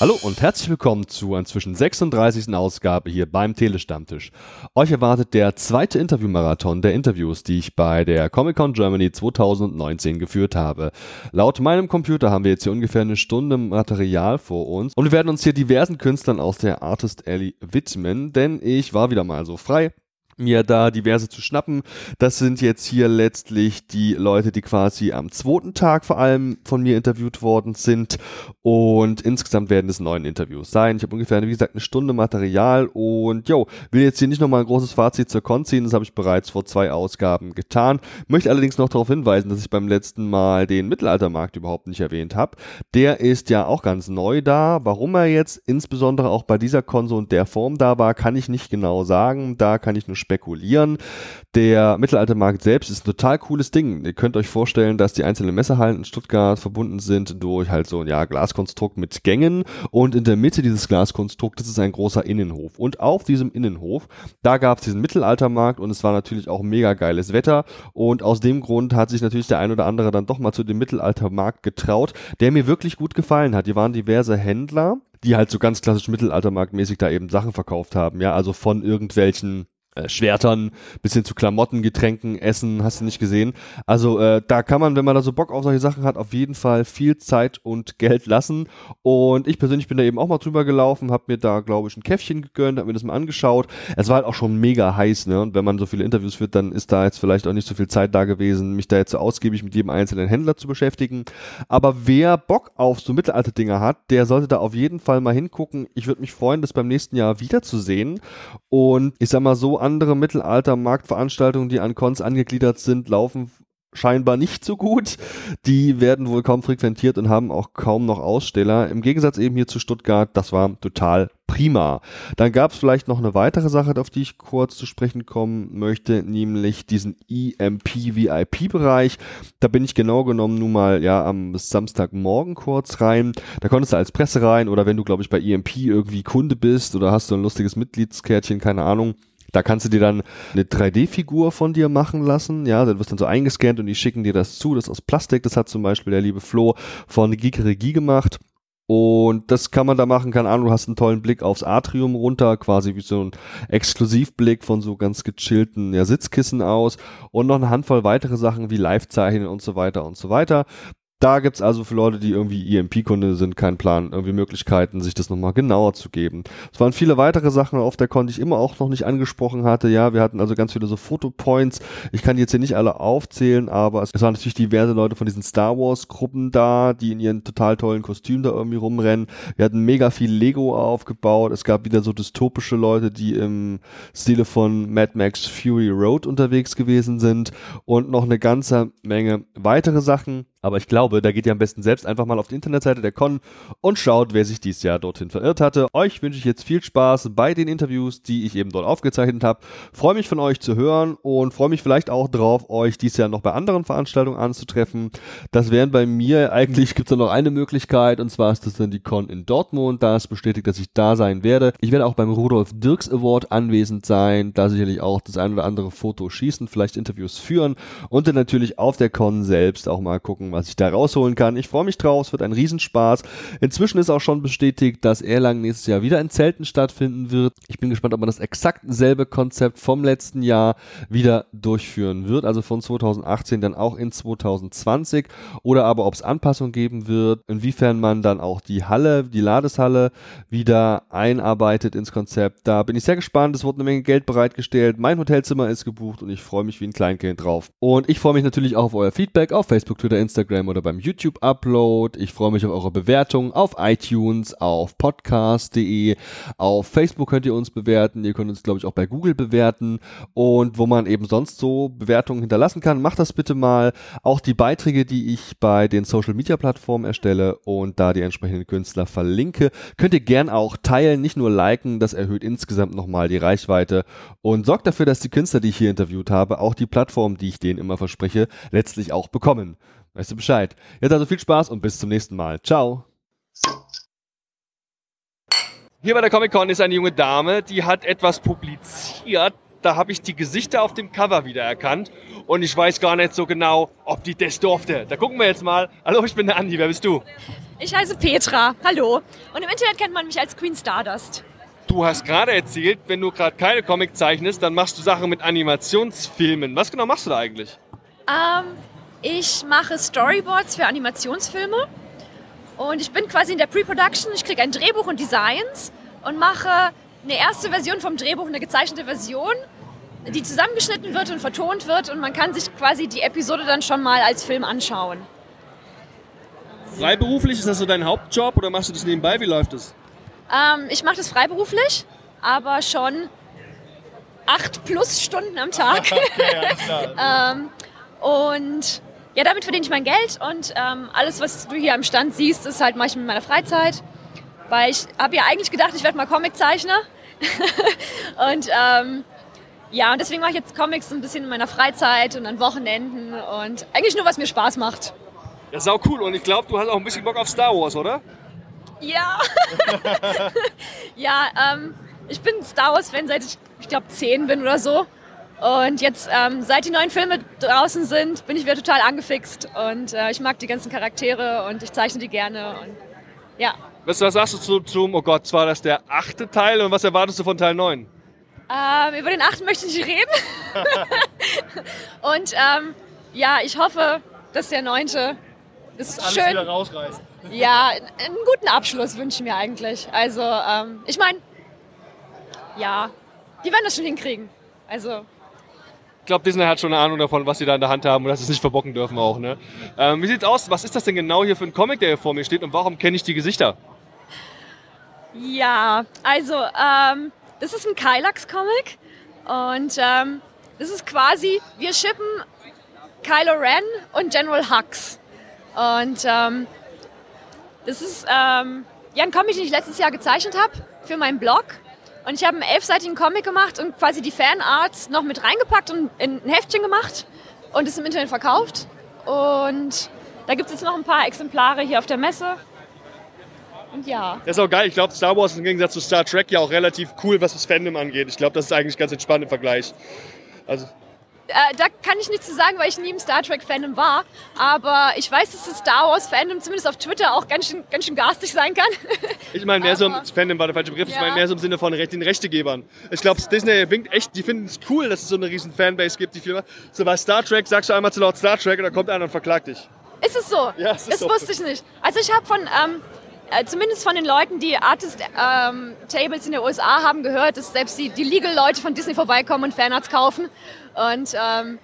Hallo und herzlich willkommen zur inzwischen 36. Ausgabe hier beim Telestammtisch. Euch erwartet der zweite Interviewmarathon der Interviews, die ich bei der Comic-Con Germany 2019 geführt habe. Laut meinem Computer haben wir jetzt hier ungefähr eine Stunde Material vor uns und wir werden uns hier diversen Künstlern aus der Artist Alley widmen, denn ich war wieder mal so frei mir da diverse zu schnappen. Das sind jetzt hier letztlich die Leute, die quasi am zweiten Tag vor allem von mir interviewt worden sind. Und insgesamt werden es neun Interviews sein. Ich habe ungefähr, wie gesagt, eine Stunde Material und jo, will jetzt hier nicht nochmal ein großes Fazit zur Con ziehen. Das habe ich bereits vor zwei Ausgaben getan. Möchte allerdings noch darauf hinweisen, dass ich beim letzten Mal den Mittelaltermarkt überhaupt nicht erwähnt habe. Der ist ja auch ganz neu da. Warum er jetzt insbesondere auch bei dieser Con so in der Form da war, kann ich nicht genau sagen. Da kann ich nur spekulieren. Der Mittelaltermarkt selbst ist ein total cooles Ding. Ihr könnt euch vorstellen, dass die einzelnen Messehallen in Stuttgart verbunden sind durch halt so ein ja, Glaskonstrukt mit Gängen und in der Mitte dieses Glaskonstruktes ist ein großer Innenhof. Und auf diesem Innenhof, da gab es diesen Mittelaltermarkt und es war natürlich auch mega geiles Wetter und aus dem Grund hat sich natürlich der ein oder andere dann doch mal zu dem Mittelaltermarkt getraut, der mir wirklich gut gefallen hat. Hier waren diverse Händler, die halt so ganz klassisch Mittelaltermarktmäßig da eben Sachen verkauft haben, ja, also von irgendwelchen äh, Schwertern bis hin zu Klamotten, Getränken, Essen, hast du nicht gesehen. Also äh, da kann man, wenn man da so Bock auf solche Sachen hat, auf jeden Fall viel Zeit und Geld lassen. Und ich persönlich bin da eben auch mal drüber gelaufen, habe mir da, glaube ich, ein Käffchen gegönnt, habe mir das mal angeschaut. Es war halt auch schon mega heiß, ne? Und wenn man so viele Interviews führt, dann ist da jetzt vielleicht auch nicht so viel Zeit da gewesen, mich da jetzt so ausgiebig mit jedem einzelnen Händler zu beschäftigen. Aber wer Bock auf so Mittelalter-Dinger hat, der sollte da auf jeden Fall mal hingucken. Ich würde mich freuen, das beim nächsten Jahr wiederzusehen. Und ich sag mal so, andere Mittelalter-Marktveranstaltungen, die an Cons angegliedert sind, laufen scheinbar nicht so gut. Die werden wohl kaum frequentiert und haben auch kaum noch Aussteller. Im Gegensatz eben hier zu Stuttgart, das war total prima. Dann gab es vielleicht noch eine weitere Sache, auf die ich kurz zu sprechen kommen möchte, nämlich diesen EMP VIP-Bereich. Da bin ich genau genommen nun mal ja am Samstagmorgen kurz rein. Da konntest du als Presse rein oder wenn du, glaube ich, bei EMP irgendwie Kunde bist oder hast du ein lustiges Mitgliedskärtchen, keine Ahnung, da kannst du dir dann eine 3D-Figur von dir machen lassen. Ja, dann wirst dann so eingescannt und die schicken dir das zu. Das ist aus Plastik. Das hat zum Beispiel der liebe Flo von Geekeregie gemacht. Und das kann man da machen, keine Ahnung, du hast einen tollen Blick aufs Atrium runter, quasi wie so ein Exklusivblick von so ganz gechillten ja, Sitzkissen aus und noch eine Handvoll weitere Sachen wie Live-Zeichnen und so weiter und so weiter. Da gibt's also für Leute, die irgendwie EMP-Kunde sind, keinen Plan, irgendwie Möglichkeiten, sich das nochmal genauer zu geben. Es waren viele weitere Sachen auf der Con, die ich immer auch noch nicht angesprochen hatte. Ja, wir hatten also ganz viele so Fotopoints. Ich kann die jetzt hier nicht alle aufzählen, aber es, es waren natürlich diverse Leute von diesen Star Wars-Gruppen da, die in ihren total tollen Kostümen da irgendwie rumrennen. Wir hatten mega viel Lego aufgebaut. Es gab wieder so dystopische Leute, die im Stile von Mad Max Fury Road unterwegs gewesen sind und noch eine ganze Menge weitere Sachen. Aber ich glaube, da geht ihr am besten selbst einfach mal auf die Internetseite der Con und schaut, wer sich dieses Jahr dorthin verirrt hatte. Euch wünsche ich jetzt viel Spaß bei den Interviews, die ich eben dort aufgezeichnet habe. Freue mich von euch zu hören und freue mich vielleicht auch drauf, euch dieses Jahr noch bei anderen Veranstaltungen anzutreffen. Das wären bei mir, eigentlich gibt es noch eine Möglichkeit und zwar ist das dann die Con in Dortmund. Da ist bestätigt, dass ich da sein werde. Ich werde auch beim Rudolf Dirks Award anwesend sein, da sicherlich auch das ein oder andere Foto schießen, vielleicht Interviews führen und dann natürlich auf der Con selbst auch mal gucken, was ich da rausholen kann. Ich freue mich drauf, es wird ein Riesenspaß. Inzwischen ist auch schon bestätigt, dass Erlangen nächstes Jahr wieder in Zelten stattfinden wird. Ich bin gespannt, ob man das exakt selbe Konzept vom letzten Jahr wieder durchführen wird, also von 2018 dann auch in 2020 oder aber ob es Anpassungen geben wird, inwiefern man dann auch die Halle, die Ladeshalle wieder einarbeitet ins Konzept. Da bin ich sehr gespannt. Es wurde eine Menge Geld bereitgestellt. Mein Hotelzimmer ist gebucht und ich freue mich wie ein Kleinkind drauf. Und ich freue mich natürlich auch auf euer Feedback auf Facebook, Twitter, Instagram Instagram oder beim YouTube-Upload. Ich freue mich auf eure Bewertungen auf iTunes, auf podcast.de, auf Facebook könnt ihr uns bewerten. Ihr könnt uns, glaube ich, auch bei Google bewerten. Und wo man eben sonst so Bewertungen hinterlassen kann, macht das bitte mal. Auch die Beiträge, die ich bei den Social-Media-Plattformen erstelle und da die entsprechenden Künstler verlinke, könnt ihr gern auch teilen, nicht nur liken. Das erhöht insgesamt nochmal die Reichweite und sorgt dafür, dass die Künstler, die ich hier interviewt habe, auch die Plattform, die ich denen immer verspreche, letztlich auch bekommen. Weißt du Bescheid. Jetzt also viel Spaß und bis zum nächsten Mal. Ciao. Hier bei der Comic Con ist eine junge Dame, die hat etwas publiziert. Da habe ich die Gesichter auf dem Cover wiedererkannt und ich weiß gar nicht so genau, ob die das durfte. Da gucken wir jetzt mal. Hallo, ich bin der Andi. Wer bist du? Ich heiße Petra. Hallo. Und im Internet kennt man mich als Queen Stardust. Du hast gerade erzählt, wenn du gerade keine Comic zeichnest, dann machst du Sachen mit Animationsfilmen. Was genau machst du da eigentlich? Ähm, ich mache Storyboards für Animationsfilme. Und ich bin quasi in der Pre-Production. Ich kriege ein Drehbuch und Designs und mache eine erste Version vom Drehbuch, eine gezeichnete Version, die zusammengeschnitten wird und vertont wird. Und man kann sich quasi die Episode dann schon mal als Film anschauen. Freiberuflich, ist das so dein Hauptjob oder machst du das nebenbei? Wie läuft das? Ähm, ich mache das freiberuflich, aber schon acht plus Stunden am Tag. ähm, und ja, damit verdiene ich mein Geld und ähm, alles, was du hier am Stand siehst, ist halt ich mit meiner Freizeit. Weil ich habe ja eigentlich gedacht, ich werde mal Comiczeichner. und ähm, ja, und deswegen mache ich jetzt Comics ein bisschen in meiner Freizeit und an Wochenenden und eigentlich nur, was mir Spaß macht. Ja, sau cool. Und ich glaube, du hast auch ein bisschen Bock auf Star Wars, oder? Ja. ja, ähm, ich bin Star Wars-Fan seit ich, ich glaube, zehn bin oder so. Und jetzt, ähm, seit die neuen Filme draußen sind, bin ich wieder total angefixt. Und äh, ich mag die ganzen Charaktere und ich zeichne die gerne. Und ja. Was, was sagst du zu, zum, oh Gott, war das der achte Teil und was erwartest du von Teil 9? Ähm, über den achten möchte ich nicht reden. und ähm, ja, ich hoffe, dass der neunte ist alles schön. wieder rausreißt. Ja, einen guten Abschluss wünsche ich mir eigentlich. Also, ähm, ich meine, ja, die werden das schon hinkriegen. Also. Ich glaube, Disney hat schon eine Ahnung davon, was sie da in der Hand haben und dass sie es nicht verbocken dürfen auch. Ne? Ähm, wie sieht's aus? Was ist das denn genau hier für ein Comic, der hier vor mir steht und warum kenne ich die Gesichter? Ja, also, ähm, das ist ein Kylax-Comic und ähm, das ist quasi, wir shippen Kylo Ren und General Hux. Und ähm, das ist ähm, ja ein Comic, den ich letztes Jahr gezeichnet habe für meinen Blog. Und ich habe einen elfseitigen Comic gemacht und quasi die Fanarts noch mit reingepackt und in ein Heftchen gemacht und es im Internet verkauft. Und da gibt es jetzt noch ein paar Exemplare hier auf der Messe. Und ja. Das ist auch geil. Ich glaube, Star Wars ist im Gegensatz zu Star Trek ja auch relativ cool, was das Fandom angeht. Ich glaube, das ist eigentlich ganz entspannt im Vergleich. Also, Äh, da kann ich nichts zu sagen, weil ich nie im Star Trek-Fandom war. Aber ich weiß, dass das Star Wars-Fandom zumindest auf Twitter auch ganz schön, ganz schön garstig sein kann. ich meine mehr so im Fandom war der falsche Begriff. Ich Ja. meine mehr so im Sinne von den Rechtegebern. Ich glaube, Disney winkt echt, die finden es cool, dass es so eine riesen Fanbase gibt, die Firma. So bei Star Trek sagst du einmal zu laut Star Trek und dann kommt einer und verklagt dich. Ist es so? Ja, es ist das so. wusste ich nicht. Also ich habe von, ähm, äh, zumindest von den Leuten, die Artist-Tables in den USA haben, gehört, dass selbst die, die Legal-Leute von Disney vorbeikommen und Fanarts kaufen. Und ähm,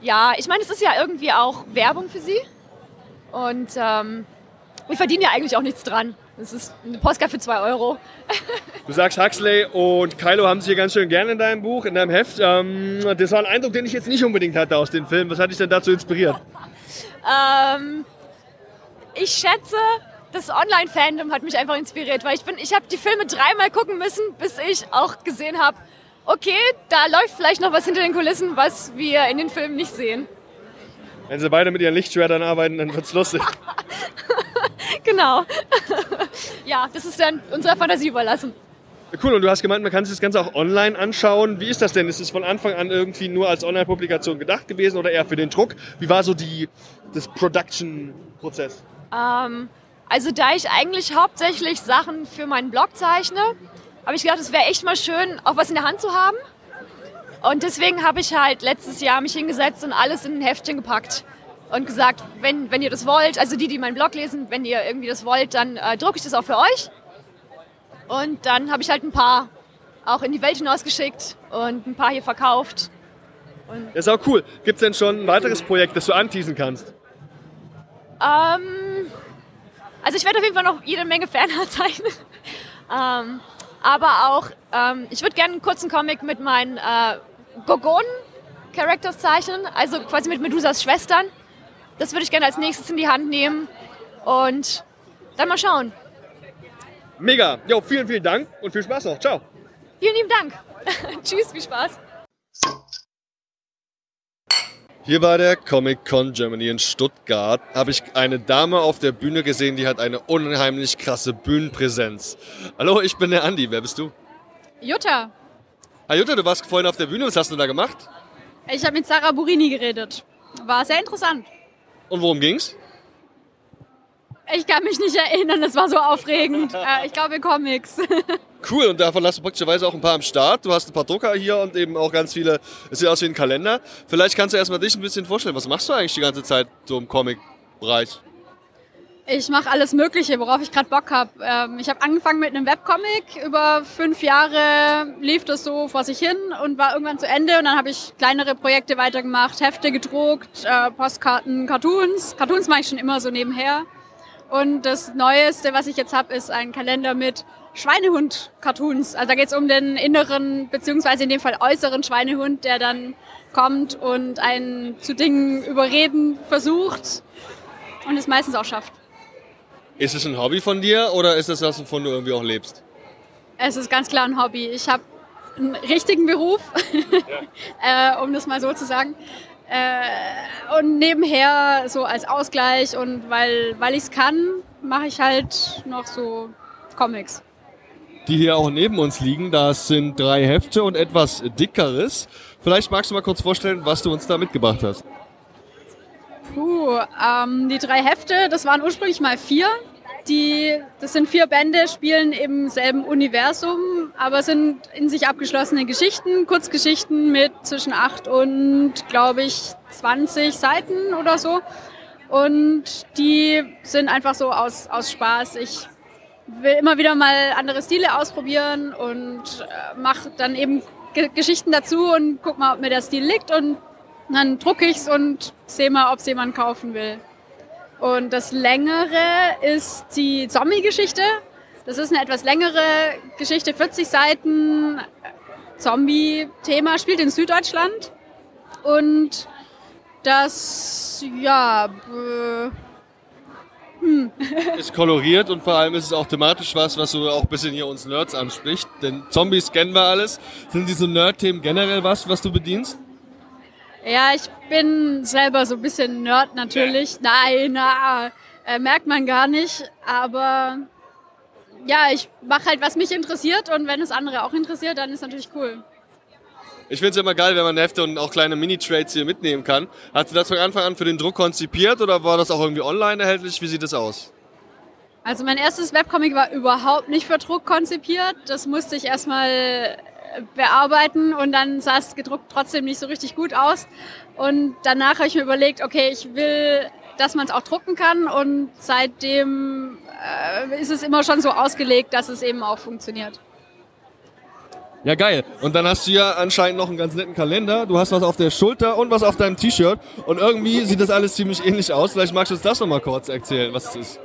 ja, ich meine, es ist ja irgendwie auch Werbung für sie. Und ähm, wir verdienen ja eigentlich auch nichts dran. Es ist eine Postkarte für 2 Euro. Du sagst, Huxley und Kylo haben sich hier ganz schön gerne in deinem Buch, in deinem Heft. Ähm, das war ein Eindruck, den ich jetzt nicht unbedingt hatte aus den Filmen. Was hat dich denn dazu inspiriert? Ähm, ich schätze, das Online-Fandom hat mich einfach inspiriert, weil ich bin, ich habe die Filme dreimal gucken müssen, bis ich auch gesehen habe, okay, da läuft vielleicht noch was hinter den Kulissen, was wir in den Filmen nicht sehen. Wenn sie beide mit ihren Lichtschwertern arbeiten, dann wird's lustig. Genau. ja, das ist dann unserer Fantasie überlassen. Cool, und du hast gemeint, man kann sich das Ganze auch online anschauen. Wie ist das denn? Ist es von Anfang an irgendwie nur als Online-Publikation gedacht gewesen oder eher für den Druck? Wie war so die, das Production-Prozess? Ähm, also da ich eigentlich hauptsächlich Sachen für meinen Blog zeichne, habe ich gedacht, es wäre echt mal schön, auch was in der Hand zu haben. Und deswegen habe ich halt letztes Jahr mich hingesetzt und alles in ein Heftchen gepackt und gesagt, wenn, wenn ihr das wollt, also die, die meinen Blog lesen, wenn ihr irgendwie das wollt, dann äh, drucke ich das auch für euch. Und dann habe ich halt ein paar auch in die Welt hinausgeschickt und ein paar hier verkauft. Das ist auch cool. Gibt es denn schon ein weiteres Projekt, das du anteasen kannst? Ähm, also ich werde auf jeden Fall noch jede Menge Fanart zeichnen. ähm, aber auch, ähm, ich würde gerne einen kurzen Comic mit meinen äh, Gorgonen-Characters zeichnen, also quasi mit Medusas Schwestern. Das würde ich gerne als nächstes in die Hand nehmen und dann mal schauen. Mega. Jo, vielen, vielen Dank und viel Spaß noch. Ciao. Vielen lieben Dank. Tschüss, viel Spaß. Hier bei der Comic Con Germany in Stuttgart habe ich eine Dame auf der Bühne gesehen, die hat eine unheimlich krasse Bühnenpräsenz. Hallo, ich bin der Andi. Wer bist du? Jutta, Ah, Jutta, du warst vorhin auf der Bühne. Was hast du da gemacht? ich habe mit Sarah Burini geredet. War sehr interessant. Und worum ging's? Ich kann mich nicht erinnern, das war so aufregend. Äh, ich glaube Comics. Cool, und davon hast du praktischerweise auch ein paar am Start. Du hast ein paar Drucker hier und eben auch ganz viele, es sieht aus wie ein Kalender. Vielleicht kannst du erstmal dich ein bisschen vorstellen. Was machst du eigentlich die ganze Zeit so im Comic-Bereich? Ich mache alles Mögliche, worauf ich gerade Bock habe. Ähm, ich habe angefangen mit einem Webcomic. Über fünf Jahre lief das so vor sich hin und war irgendwann zu Ende. Und dann habe ich kleinere Projekte weitergemacht, Hefte gedruckt, äh, Postkarten, Cartoons. Cartoons mache ich schon immer so nebenher. Und das Neueste, was ich jetzt habe, ist ein Kalender mit Schweinehund-Cartoons. Also da geht es um den inneren, beziehungsweise in dem Fall äußeren Schweinehund, der dann kommt und einen zu Dingen überreden versucht und es meistens auch schafft. Ist es ein Hobby von dir oder ist es was, wovon du irgendwie auch lebst? Es ist ganz klar ein Hobby. Ich habe einen richtigen Beruf, ja. äh, um das mal so zu sagen. Äh, und nebenher so als Ausgleich und weil, weil ich es kann, mache ich halt noch so Comics. Die hier auch neben uns liegen, das sind drei Hefte und etwas dickeres. Vielleicht magst du mal kurz vorstellen, was du uns da mitgebracht hast. Puh, ähm, die drei Hefte, das waren ursprünglich mal vier. Die, das sind vier Bände, spielen im selben Universum, aber sind in sich abgeschlossene Geschichten, Kurzgeschichten mit zwischen 8 und, glaube ich, 20 Seiten oder so. Und die sind einfach so aus, aus Spaß. Ich will immer wieder mal andere Stile ausprobieren und äh, mache dann eben G Geschichten dazu und guck mal, ob mir der Stil liegt und dann drucke ich es und sehe mal, ob es jemand kaufen will. Und das längere ist die Zombie-Geschichte. Das ist eine etwas längere Geschichte, 40 Seiten, Zombie-Thema, spielt in Süddeutschland. Und das, ja, hm. ist koloriert und vor allem ist es auch thematisch was, was so auch ein bisschen hier uns Nerds anspricht. Denn Zombies kennen wir alles. Sind diese Nerd-Themen generell was, was du bedienst? Ja, ich bin selber so ein bisschen Nerd natürlich. Ja. Nein, na, äh, merkt man gar nicht. Aber ja, ich mache halt, was mich interessiert und wenn es andere auch interessiert, dann ist natürlich cool. Ich finde es immer geil, wenn man Hefte und auch kleine Mini-Trades hier mitnehmen kann. Hast du das von Anfang an für den Druck konzipiert oder war das auch irgendwie online erhältlich? Wie sieht das aus? Also mein erstes Webcomic war überhaupt nicht für Druck konzipiert. Das musste ich erstmal bearbeiten und dann sah es gedruckt trotzdem nicht so richtig gut aus. Und danach habe ich mir überlegt, okay, ich will, dass man es auch drucken kann und seitdem äh, ist es immer schon so ausgelegt, dass es eben auch funktioniert. Ja, geil. Und dann hast du ja anscheinend noch einen ganz netten Kalender. Du hast was auf der Schulter und was auf deinem T-Shirt. Und irgendwie sieht das alles ziemlich ähnlich aus. Vielleicht magst du uns das nochmal kurz erzählen, was es ist.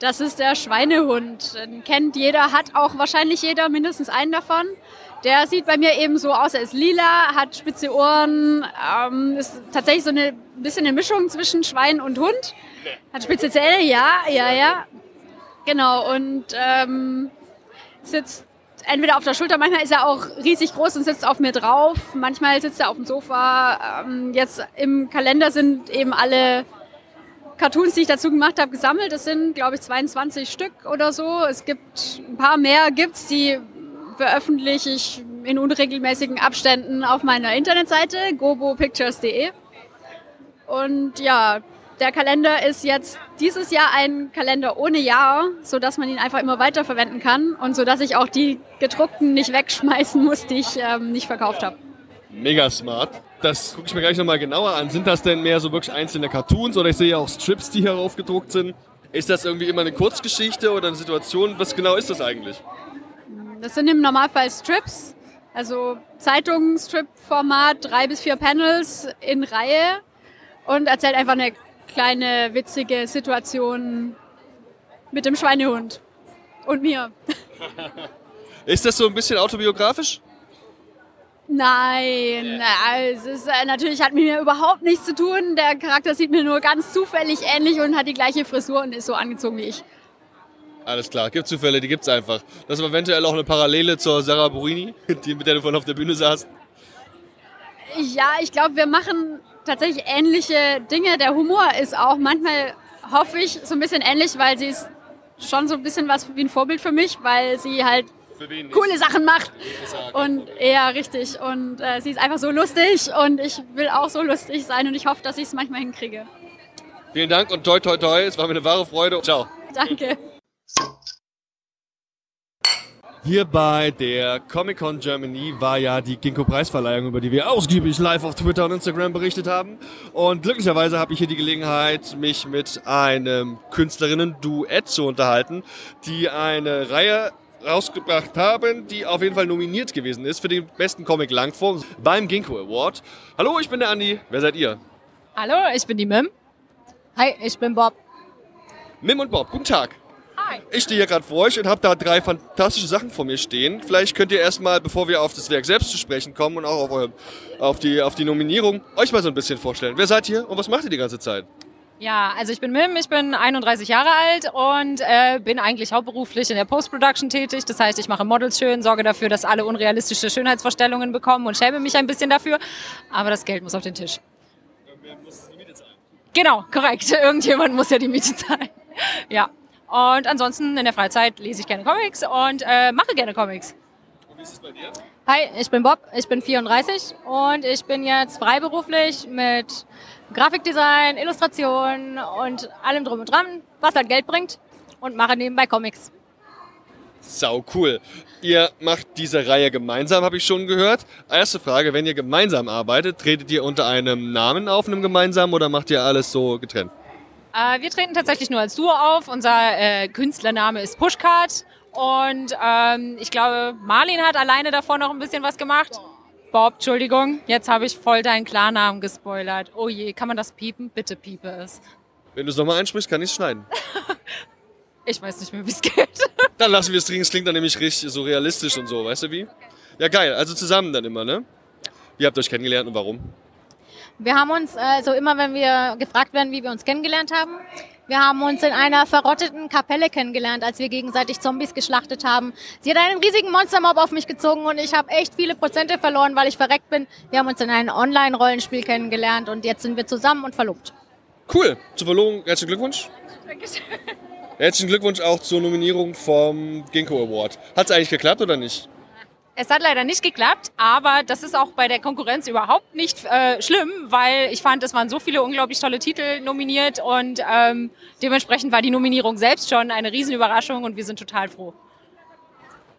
Das ist der Schweinehund. Den kennt jeder, hat auch wahrscheinlich jeder mindestens einen davon. Der sieht bei mir eben so aus, er ist lila, hat spitze Ohren, ähm, ist tatsächlich so eine bisschen eine Mischung zwischen Schwein und Hund. Hat spitze Zähne, ja, ja, ja. Genau, und ähm, sitzt entweder auf der Schulter, manchmal ist er auch riesig groß und sitzt auf mir drauf, manchmal sitzt er auf dem Sofa. Ähm, jetzt im Kalender sind eben alle Cartoons, die ich dazu gemacht habe, gesammelt. Es sind, glaube ich, 22 Stück oder so. Es gibt ein paar mehr, gibt's, die veröffentliche ich in unregelmäßigen Abständen auf meiner Internetseite gobopictures.de. Und ja, der Kalender ist jetzt dieses Jahr ein Kalender ohne Jahr, sodass man ihn einfach immer weiterverwenden kann und sodass ich auch die gedruckten nicht wegschmeißen muss, die ich ähm, nicht verkauft habe. Mega smart. Das gucke ich mir gleich nochmal genauer an. Sind das denn mehr so wirklich einzelne Cartoons oder ich sehe ja auch Strips, die hier aufgedruckt sind? Ist das irgendwie immer eine Kurzgeschichte oder eine Situation? Was genau ist das eigentlich? Das sind im Normalfall Strips, also Zeitungen-Strip-Format, drei bis vier Panels in Reihe und erzählt einfach eine kleine witzige Situation mit dem Schweinehund und mir. ist das so ein bisschen autobiografisch? Nein, also es ist, äh, natürlich hat mit mir überhaupt nichts zu tun. Der Charakter sieht mir nur ganz zufällig ähnlich und hat die gleiche Frisur und ist so angezogen wie ich. Alles klar, gibt Zufälle, die gibt es einfach. Das ist eventuell auch eine Parallele zur Sarah Burini, die, mit der du vorhin auf der Bühne saßt. Ja, ich glaube, wir machen tatsächlich ähnliche Dinge. Der Humor ist auch manchmal, hoffe ich, so ein bisschen ähnlich, weil sie ist schon so ein bisschen was wie ein Vorbild für mich, weil sie halt coole Sachen macht. Und ja, richtig. Und äh, sie ist einfach so lustig und ich will auch so lustig sein und ich hoffe, dass ich es manchmal hinkriege. Vielen Dank und toi toi toi. Es war mir eine wahre Freude. Ciao. Danke. Hier bei der Comic-Con Germany war ja die Ginkgo-Preisverleihung, über die wir ausgiebig live auf Twitter und Instagram berichtet haben. Und glücklicherweise habe ich hier die Gelegenheit, mich mit einem Künstlerinnen-Duett zu unterhalten, die eine Reihe rausgebracht haben, die auf jeden Fall nominiert gewesen ist für den besten Comic Langform beim Ginkgo Award. Hallo, ich bin der Andi. Wer seid ihr? Hallo, ich bin die Mim. Hi, ich bin Bob. Mim und Bob, guten Tag. Hi. Ich stehe hier gerade vor euch und habe da drei fantastische Sachen vor mir stehen. Vielleicht könnt ihr erstmal, bevor wir auf das Werk selbst zu sprechen kommen und auch auf, euer, auf, die, auf die Nominierung, euch mal so ein bisschen vorstellen. Wer seid ihr und was macht ihr die ganze Zeit? Ja, also ich bin Mim, ich bin 31 Jahre alt und äh, bin eigentlich hauptberuflich in der Post-Production tätig. Das heißt, ich mache Models schön, sorge dafür, dass alle unrealistische Schönheitsvorstellungen bekommen und schäme mich ein bisschen dafür. Aber das Geld muss auf den Tisch. Genau, korrekt. Irgendjemand muss ja die Miete zahlen. Ja. Und ansonsten in der Freizeit lese ich gerne Comics und äh, mache gerne Comics. Wie ist es bei dir? Hi, ich bin Bob, ich bin 34 und ich bin jetzt freiberuflich mit Grafikdesign, Illustration und allem drum und dran, was halt Geld bringt und mache nebenbei Comics. Sau cool. Ihr macht diese Reihe gemeinsam, habe ich schon gehört. Erste Frage, wenn ihr gemeinsam arbeitet, tretet ihr unter einem Namen auf, einem gemeinsamen, oder macht ihr alles so getrennt? Äh, wir treten tatsächlich nur als Duo auf. Unser äh, Künstlername ist Pushcard und ähm, ich glaube, Marlin hat alleine davor noch ein bisschen was gemacht. Bob, Entschuldigung, jetzt habe ich voll deinen Klarnamen gespoilert. Oh je, kann man das piepen? Bitte piepe es. Wenn du es nochmal einsprichst, kann ich es schneiden. Ich weiß nicht mehr, wie es geht. Dann lassen wir es drin, es klingt dann nämlich richtig so realistisch und so, weißt du wie? Ja, geil, also zusammen dann immer, ne? Wie habt ihr euch kennengelernt und warum? Wir haben uns, also immer wenn wir gefragt werden, wie wir uns kennengelernt haben, wir haben uns in einer verrotteten Kapelle kennengelernt, als wir gegenseitig Zombies geschlachtet haben. Sie hat einen riesigen Monstermob auf mich gezogen und ich habe echt viele Prozente verloren, weil ich verreckt bin. Wir haben uns in einem Online-Rollenspiel kennengelernt und jetzt sind wir zusammen und verlobt. Cool, zur Verlobung herzlichen Glückwunsch. Herzlichen Glückwunsch auch zur Nominierung vom Ginkgo Award. Hat es eigentlich geklappt oder nicht? Es hat leider nicht geklappt, aber das ist auch bei der Konkurrenz überhaupt nicht äh, schlimm, weil ich fand, es waren so viele unglaublich tolle Titel nominiert und ähm, dementsprechend war die Nominierung selbst schon eine Riesenüberraschung und wir sind total froh.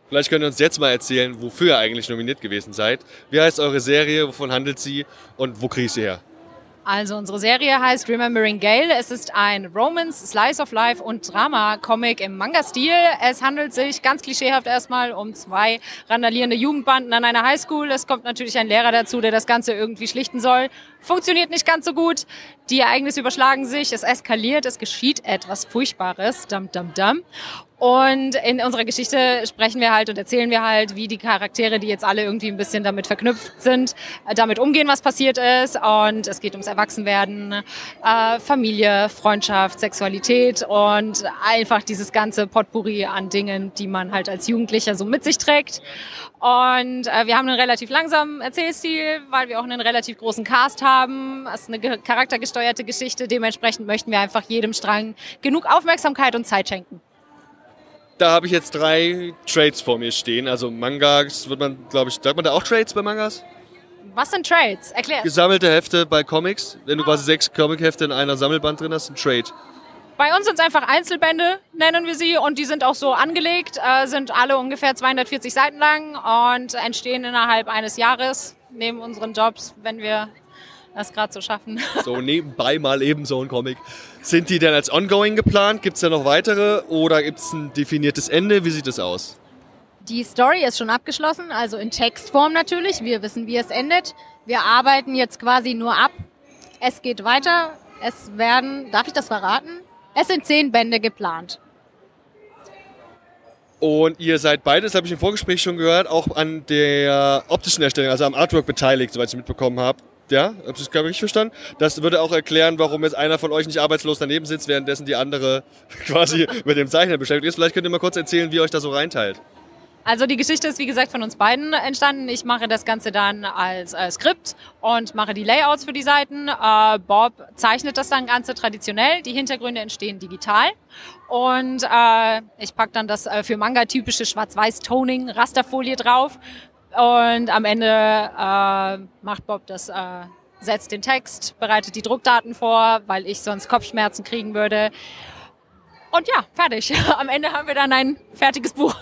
Vielleicht könnt ihr uns jetzt mal erzählen, wofür ihr eigentlich nominiert gewesen seid. Wie heißt eure Serie, wovon handelt sie und wo kriegt sie her? Also unsere Serie heißt Remembering Gale. Es ist ein Romance, Slice of Life und Drama-Comic im Manga-Stil. Es handelt sich ganz klischeehaft erstmal um zwei randalierende Jugendbanden an einer Highschool. Es kommt natürlich ein Lehrer dazu, der das Ganze irgendwie schlichten soll. Funktioniert nicht ganz so gut. Die Ereignisse überschlagen sich, es eskaliert, es geschieht etwas Furchtbares. Dum, dum, dum. Und in unserer Geschichte sprechen wir halt und erzählen wir halt, wie die Charaktere, die jetzt alle irgendwie ein bisschen damit verknüpft sind, äh, damit umgehen, was passiert ist. Und es geht ums Erwachsenwerden, äh, Familie, Freundschaft, Sexualität und einfach dieses ganze Potpourri an Dingen, die man halt als Jugendlicher so mit sich trägt. Und äh, wir haben einen relativ langsamen Erzählstil, weil wir auch einen relativ großen Cast haben. Es ist eine ge- charaktergesteuerte Geschichte. Dementsprechend möchten wir einfach jedem Strang genug Aufmerksamkeit und Zeit schenken. Da habe ich jetzt drei Trades vor mir stehen. Also Mangas wird man, glaube ich, sagt man da auch Trades bei Mangas? Was sind Trades? Erklär. Gesammelte Hefte bei Comics. Wenn du quasi sechs Comic-Hefte in einer Sammelband drin hast, ein Trade. Bei uns sind es einfach Einzelbände, nennen wir sie, und die sind auch so angelegt, äh, sind alle ungefähr 240 Seiten lang und entstehen innerhalb eines Jahres neben unseren Jobs, wenn wir das gerade so schaffen. So nebenbei mal eben so ein Comic. Sind die denn als ongoing geplant? Gibt es da noch weitere oder gibt es ein definiertes Ende? Wie sieht es aus? Die Story ist schon abgeschlossen, also in Textform natürlich. Wir wissen, wie es endet. Wir arbeiten jetzt quasi nur ab. Es geht weiter. Es werden, darf ich das verraten? Es sind zehn Bände geplant. Und ihr seid beide, das habe ich im Vorgespräch schon gehört, auch an der optischen Erstellung, also am Artwork beteiligt, soweit ich mitbekommen habe. Ja, habe ich gerade richtig verstanden? Das würde auch erklären, warum jetzt einer von euch nicht arbeitslos daneben sitzt, währenddessen die andere quasi mit dem Zeichner beschäftigt ist. Vielleicht könnt ihr mal kurz erzählen, wie ihr euch da so reinteilt. Also die Geschichte ist wie gesagt von uns beiden entstanden. Ich mache das Ganze dann als äh, Skript und mache die Layouts für die Seiten. Äh, Bob zeichnet das dann Ganze traditionell. Die Hintergründe entstehen digital. Und äh, ich pack dann das äh, für Manga typische Schwarz-Weiß-Toning Rasterfolie drauf. Und am Ende äh, macht Bob das äh, setzt den Text, bereitet die Druckdaten vor, weil ich sonst Kopfschmerzen kriegen würde. Und ja, fertig. Am Ende haben wir dann ein fertiges Buch.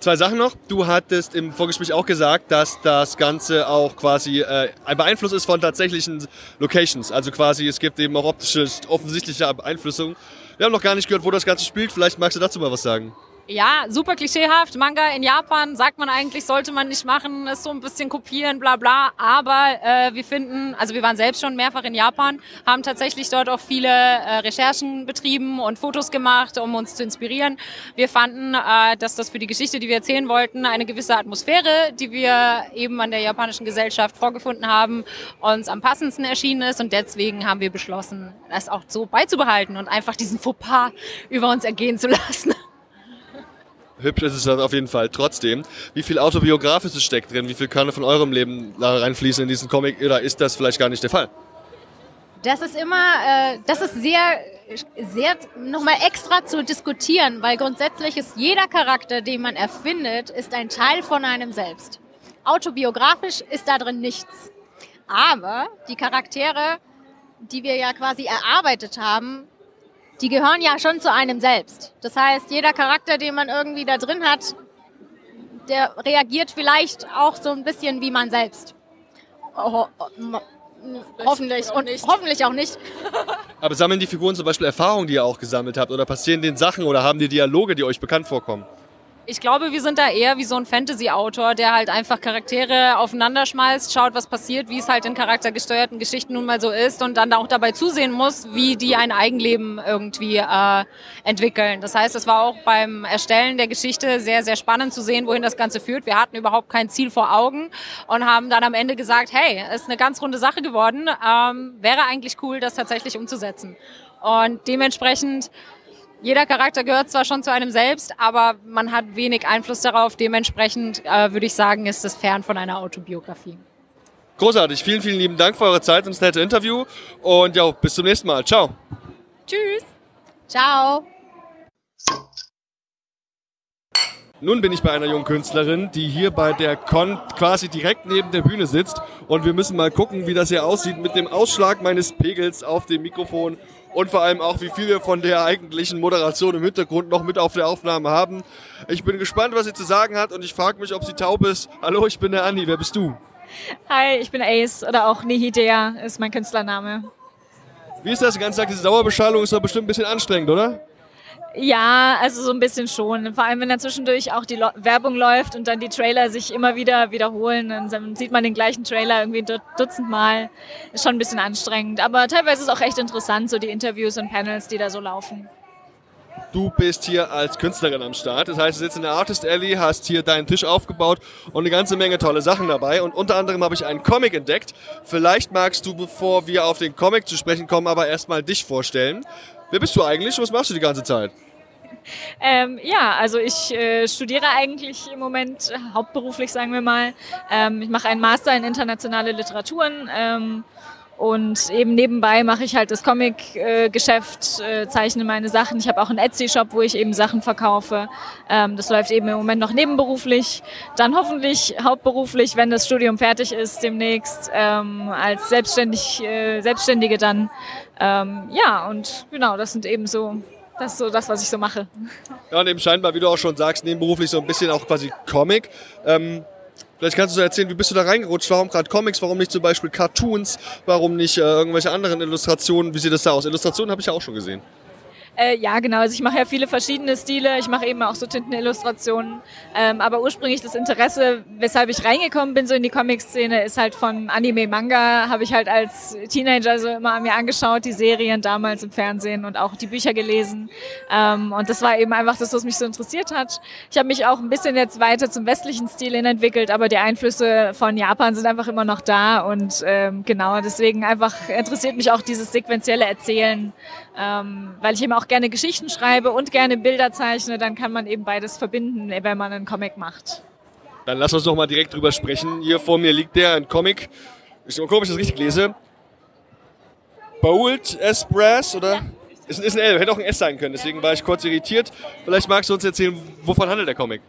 Zwei Sachen noch. Du hattest im Vorgespräch auch gesagt, dass das Ganze auch quasi äh, ein Beeinfluss ist von tatsächlichen Locations. Also quasi es gibt eben auch optische, offensichtliche Beeinflussung. Wir haben noch gar nicht gehört, wo das Ganze spielt. Vielleicht magst du dazu mal was sagen. Ja, super klischeehaft. Manga in Japan sagt man eigentlich, sollte man nicht machen, ist so ein bisschen kopieren, bla bla. Aber äh, wir finden, also wir waren selbst schon mehrfach in Japan, haben tatsächlich dort auch viele äh, Recherchen betrieben und Fotos gemacht, um uns zu inspirieren. Wir fanden, äh, dass das für die Geschichte, die wir erzählen wollten, eine gewisse Atmosphäre, die wir eben an der japanischen Gesellschaft vorgefunden haben, uns am passendsten erschienen ist. Und deswegen haben wir beschlossen, das auch so beizubehalten und einfach diesen Fauxpas über uns ergehen zu lassen. Hübsch ist es auf jeden Fall trotzdem. Wie viel Autobiografisches steckt drin? Wie viel kann von eurem Leben da reinfließen in diesen Comic? Oder ist das vielleicht gar nicht der Fall? Das ist immer, äh, das ist sehr, sehr nochmal extra zu diskutieren, weil grundsätzlich ist jeder Charakter, den man erfindet, ist ein Teil von einem selbst. Autobiografisch ist da drin nichts. Aber die Charaktere, die wir ja quasi erarbeitet haben, die gehören ja schon zu einem selbst. Das heißt, jeder Charakter, den man irgendwie da drin hat, der reagiert vielleicht auch so ein bisschen wie man selbst. Ho hoffentlich und hoffentlich auch nicht. Aber sammeln die Figuren zum Beispiel Erfahrungen, die ihr auch gesammelt habt? Oder passieren denen Sachen oder haben die Dialoge, die euch bekannt vorkommen? Ich glaube, wir sind da eher wie so ein Fantasy-Autor, der halt einfach Charaktere aufeinander schmeißt, schaut, was passiert, wie es halt in charaktergesteuerten Geschichten nun mal so ist und dann auch dabei zusehen muss, wie die ein Eigenleben irgendwie äh, entwickeln. Das heißt, es war auch beim Erstellen der Geschichte sehr, sehr spannend zu sehen, wohin das Ganze führt. Wir hatten überhaupt kein Ziel vor Augen und haben dann am Ende gesagt, hey, ist eine ganz runde Sache geworden, ähm, wäre eigentlich cool, das tatsächlich umzusetzen. Und dementsprechend jeder Charakter gehört zwar schon zu einem selbst, aber man hat wenig Einfluss darauf. Dementsprechend äh, würde ich sagen, ist es fern von einer Autobiografie. Großartig. Vielen, vielen lieben Dank für eure Zeit und das nette Interview. Und ja, bis zum nächsten Mal. Ciao. Tschüss. Ciao. Nun bin ich bei einer jungen Künstlerin, die hier bei der Con quasi direkt neben der Bühne sitzt. Und wir müssen mal gucken, wie das hier aussieht mit dem Ausschlag meines Pegels auf dem Mikrofon und vor allem auch, wie viel wir von der eigentlichen Moderation im Hintergrund noch mit auf der Aufnahme haben. Ich bin gespannt, was sie zu sagen hat und ich frage mich, ob sie taub ist. Hallo, ich bin der Andi, wer bist du? Hi, ich bin Ace oder auch Nihidea ist mein Künstlername. Wie ist das? Den ganzen Tag diese Dauerbeschallung ist doch bestimmt ein bisschen anstrengend, oder? Ja, also so ein bisschen schon. Vor allem, wenn dann zwischendurch auch die Lo Werbung läuft und dann die Trailer sich immer wieder wiederholen. Dann sieht man den gleichen Trailer irgendwie ein Dutzend Mal. Ist schon ein bisschen anstrengend. Aber teilweise ist es auch echt interessant, so die Interviews und Panels, die da so laufen. Du bist hier als Künstlerin am Start. Das heißt, du sitzt in der Artist Alley, hast hier deinen Tisch aufgebaut und eine ganze Menge tolle Sachen dabei. Und unter anderem habe ich einen Comic entdeckt. Vielleicht magst du, bevor wir auf den Comic zu sprechen kommen, aber erstmal dich vorstellen. Wer bist du eigentlich was machst du die ganze Zeit? Ähm, ja, also ich äh, studiere eigentlich im Moment äh, hauptberuflich, sagen wir mal. Ähm, ich mache einen Master in internationale Literaturen. Ähm, und eben nebenbei mache ich halt das Comic-Geschäft, äh, zeichne meine Sachen. Ich habe auch einen Etsy-Shop, wo ich eben Sachen verkaufe. Ähm, das läuft eben im Moment noch nebenberuflich. Dann hoffentlich hauptberuflich, wenn das Studium fertig ist, demnächst ähm, als selbstständig, äh, Selbstständige dann. Ähm, ja, und genau, das sind eben so das ist so das, was ich so mache. Ja, und eben scheinbar, wie du auch schon sagst, nebenberuflich so ein bisschen auch quasi Comic. Ähm, Vielleicht kannst du so erzählen, wie bist du da reingerutscht? Warum gerade Comics? Warum nicht zum Beispiel Cartoons? Warum nicht äh, irgendwelche anderen Illustrationen? Wie sieht das da aus? Illustrationen habe ich ja auch schon gesehen. Äh, ja, genau. Also ich mache ja viele verschiedene Stile. Ich mache eben auch so Tintenillustrationen. Ähm, aber ursprünglich das Interesse, weshalb ich reingekommen bin so in die Comic-Szene, ist halt von Anime, Manga. Habe ich halt als Teenager so immer mir angeschaut, die Serien damals im Fernsehen und auch die Bücher gelesen. Ähm, und das war eben einfach das, was mich so interessiert hat. Ich habe mich auch ein bisschen jetzt weiter zum westlichen Stil hin entwickelt, aber die Einflüsse von Japan sind einfach immer noch da. Und ähm, genau, deswegen einfach interessiert mich auch dieses sequenzielle Erzählen ähm, weil ich eben auch gerne Geschichten schreibe und gerne Bilder zeichne, dann kann man eben beides verbinden, wenn man einen Comic macht. Dann lass uns doch mal direkt drüber sprechen. Hier vor mir liegt der, ein Comic. Ich mal gucken, ob ich das richtig lese. Bold Espresso, oder? Ja. Ist, ist ein L, hätte auch ein S sein können, deswegen war ich kurz irritiert. Vielleicht magst du uns erzählen, wovon handelt der Comic?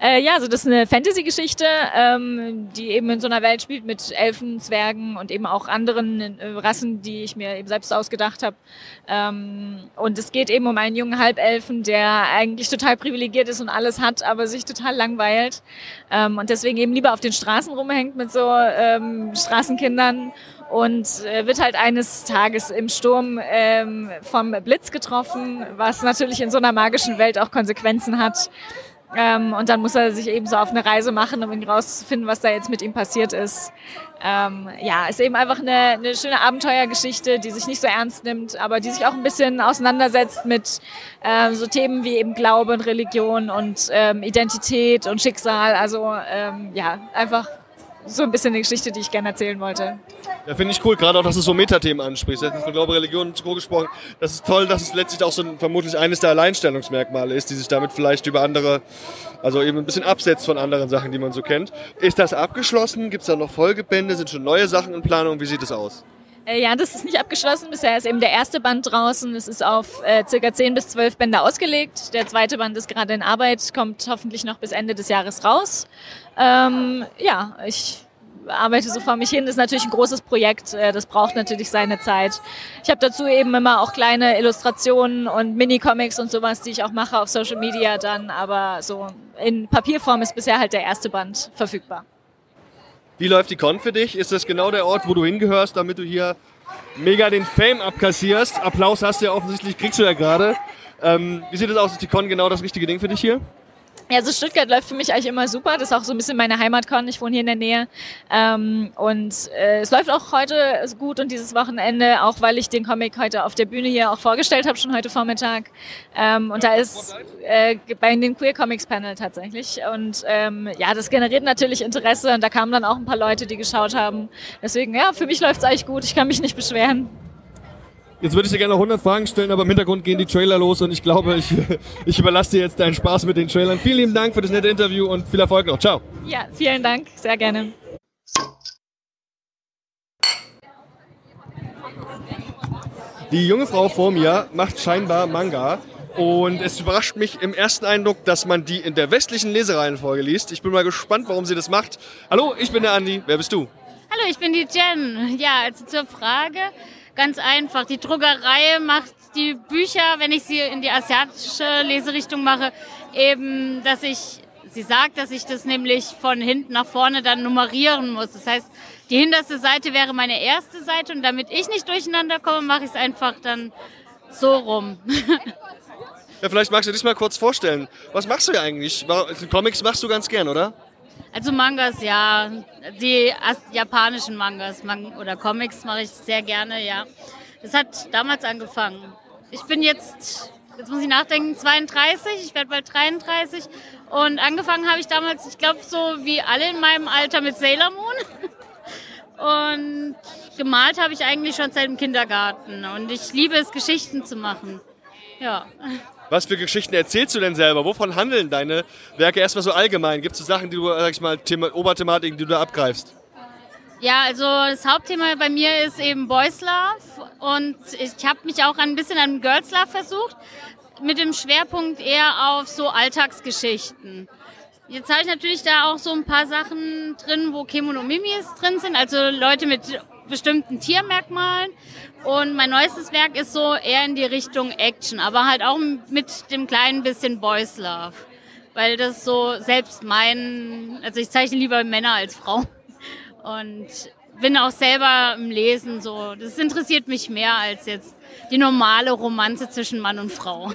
Äh, ja, also das ist eine Fantasy-Geschichte, ähm, die eben in so einer Welt spielt mit Elfen, Zwergen und eben auch anderen äh, Rassen, die ich mir eben selbst ausgedacht habe. Ähm, und es geht eben um einen jungen Halbelfen, der eigentlich total privilegiert ist und alles hat, aber sich total langweilt ähm, und deswegen eben lieber auf den Straßen rumhängt mit so ähm, Straßenkindern und äh, wird halt eines Tages im Sturm ähm, vom Blitz getroffen, was natürlich in so einer magischen Welt auch Konsequenzen hat. Ähm, und dann muss er sich eben so auf eine Reise machen, um herauszufinden, was da jetzt mit ihm passiert ist. Ähm, ja, ist eben einfach eine, eine schöne Abenteuergeschichte, die sich nicht so ernst nimmt, aber die sich auch ein bisschen auseinandersetzt mit ähm, so Themen wie eben Glaube und Religion und ähm, Identität und Schicksal. Also ähm, ja, einfach so ein bisschen eine Geschichte, die ich gerne erzählen wollte. Ja, finde ich cool, gerade auch, dass du so Metathemen ansprichst. Jetzt von Glaube, Religion und Co. gesprochen. Das ist toll, dass es letztlich auch so ein, vermutlich eines der Alleinstellungsmerkmale ist, die sich damit vielleicht über andere, also eben ein bisschen absetzt von anderen Sachen, die man so kennt. Ist das abgeschlossen? Gibt es da noch Folgebände? Sind schon neue Sachen in Planung? Wie sieht es aus? Äh, ja, das ist nicht abgeschlossen. Bisher ist eben der erste Band draußen. Es ist auf äh, circa 10 bis 12 Bände ausgelegt. Der zweite Band ist gerade in Arbeit, kommt hoffentlich noch bis Ende des Jahres raus. Ähm, ja, ich arbeite so vor mich hin. Das ist natürlich ein großes Projekt. Äh, das braucht natürlich seine Zeit. Ich habe dazu eben immer auch kleine Illustrationen und Mini-Comics und sowas, die ich auch mache auf Social Media dann. Aber so in Papierform ist bisher halt der erste Band verfügbar. Wie läuft die Con für dich? Ist das genau der Ort, wo du hingehörst, damit du hier mega den Fame abkassierst? Applaus hast du ja offensichtlich, kriegst du ja gerade. Ähm, wie sieht es aus? Ist die Con genau das richtige Ding für dich hier? Ja, also Stuttgart läuft für mich eigentlich immer super. Das ist auch so ein bisschen meine Heimatcon. Ich wohne hier in der Nähe. Ähm, und äh, es läuft auch heute gut und dieses Wochenende, auch weil ich den Comic heute auf der Bühne hier auch vorgestellt habe, schon heute Vormittag. Ähm, und da ist äh, bei den Queer Comics Panel tatsächlich. Und ähm, ja, das generiert natürlich Interesse und da kamen dann auch ein paar Leute, die geschaut haben. Deswegen, ja, für mich läuft es eigentlich gut. Ich kann mich nicht beschweren. Jetzt würde ich dir gerne noch 100 Fragen stellen, aber im Hintergrund gehen die Trailer los und ich glaube, ich, ich überlasse dir jetzt deinen Spaß mit den Trailern. Vielen lieben Dank für das nette Interview und viel Erfolg noch. Ciao. Ja, vielen Dank. Sehr gerne. Die junge Frau vor mir macht scheinbar Manga und es überrascht mich im ersten Eindruck, dass man die in der westlichen Lesereihenfolge liest. Ich bin mal gespannt, warum sie das macht. Hallo, ich bin der Andi. Wer bist du? Hallo, ich bin die Jen. Ja, also zur Frage. Ganz einfach. Die Druckerei macht die Bücher, wenn ich sie in die asiatische Leserichtung mache, eben, dass ich, sie sagt, dass ich das nämlich von hinten nach vorne dann nummerieren muss. Das heißt, die hinterste Seite wäre meine erste Seite und damit ich nicht durcheinander komme, mache ich es einfach dann so rum. Ja, vielleicht magst du dich mal kurz vorstellen. Was machst du ja eigentlich? Comics machst du ganz gern, oder? Also Mangas, ja. Die japanischen Mangas oder Comics mache ich sehr gerne, ja. Das hat damals angefangen. Ich bin jetzt, jetzt muss ich nachdenken, 32, ich werde bald 33. Und angefangen habe ich damals, ich glaube, so wie alle in meinem Alter mit Sailor Moon. Und gemalt habe ich eigentlich schon seit dem Kindergarten. Und ich liebe es, Geschichten zu machen. Ja. Was für Geschichten erzählst du denn selber? Wovon handeln deine Werke erstmal so allgemein? Gibt es so Sachen, die du, sag ich mal, Thema, Oberthematiken, die du da abgreifst? Ja, also das Hauptthema bei mir ist eben Boys Love und ich habe mich auch ein bisschen an Girls Love versucht, mit dem Schwerpunkt eher auf so Alltagsgeschichten. Jetzt habe ich natürlich da auch so ein paar Sachen drin, wo Kemono Mimis drin sind, also Leute mit bestimmten Tiermerkmalen. Und mein neuestes Werk ist so eher in die Richtung Action, aber halt auch mit dem kleinen bisschen Boys Love. Weil das so selbst mein, also ich zeichne lieber Männer als Frauen. Und bin auch selber im Lesen so. Das interessiert mich mehr als jetzt die normale Romanze zwischen Mann und Frau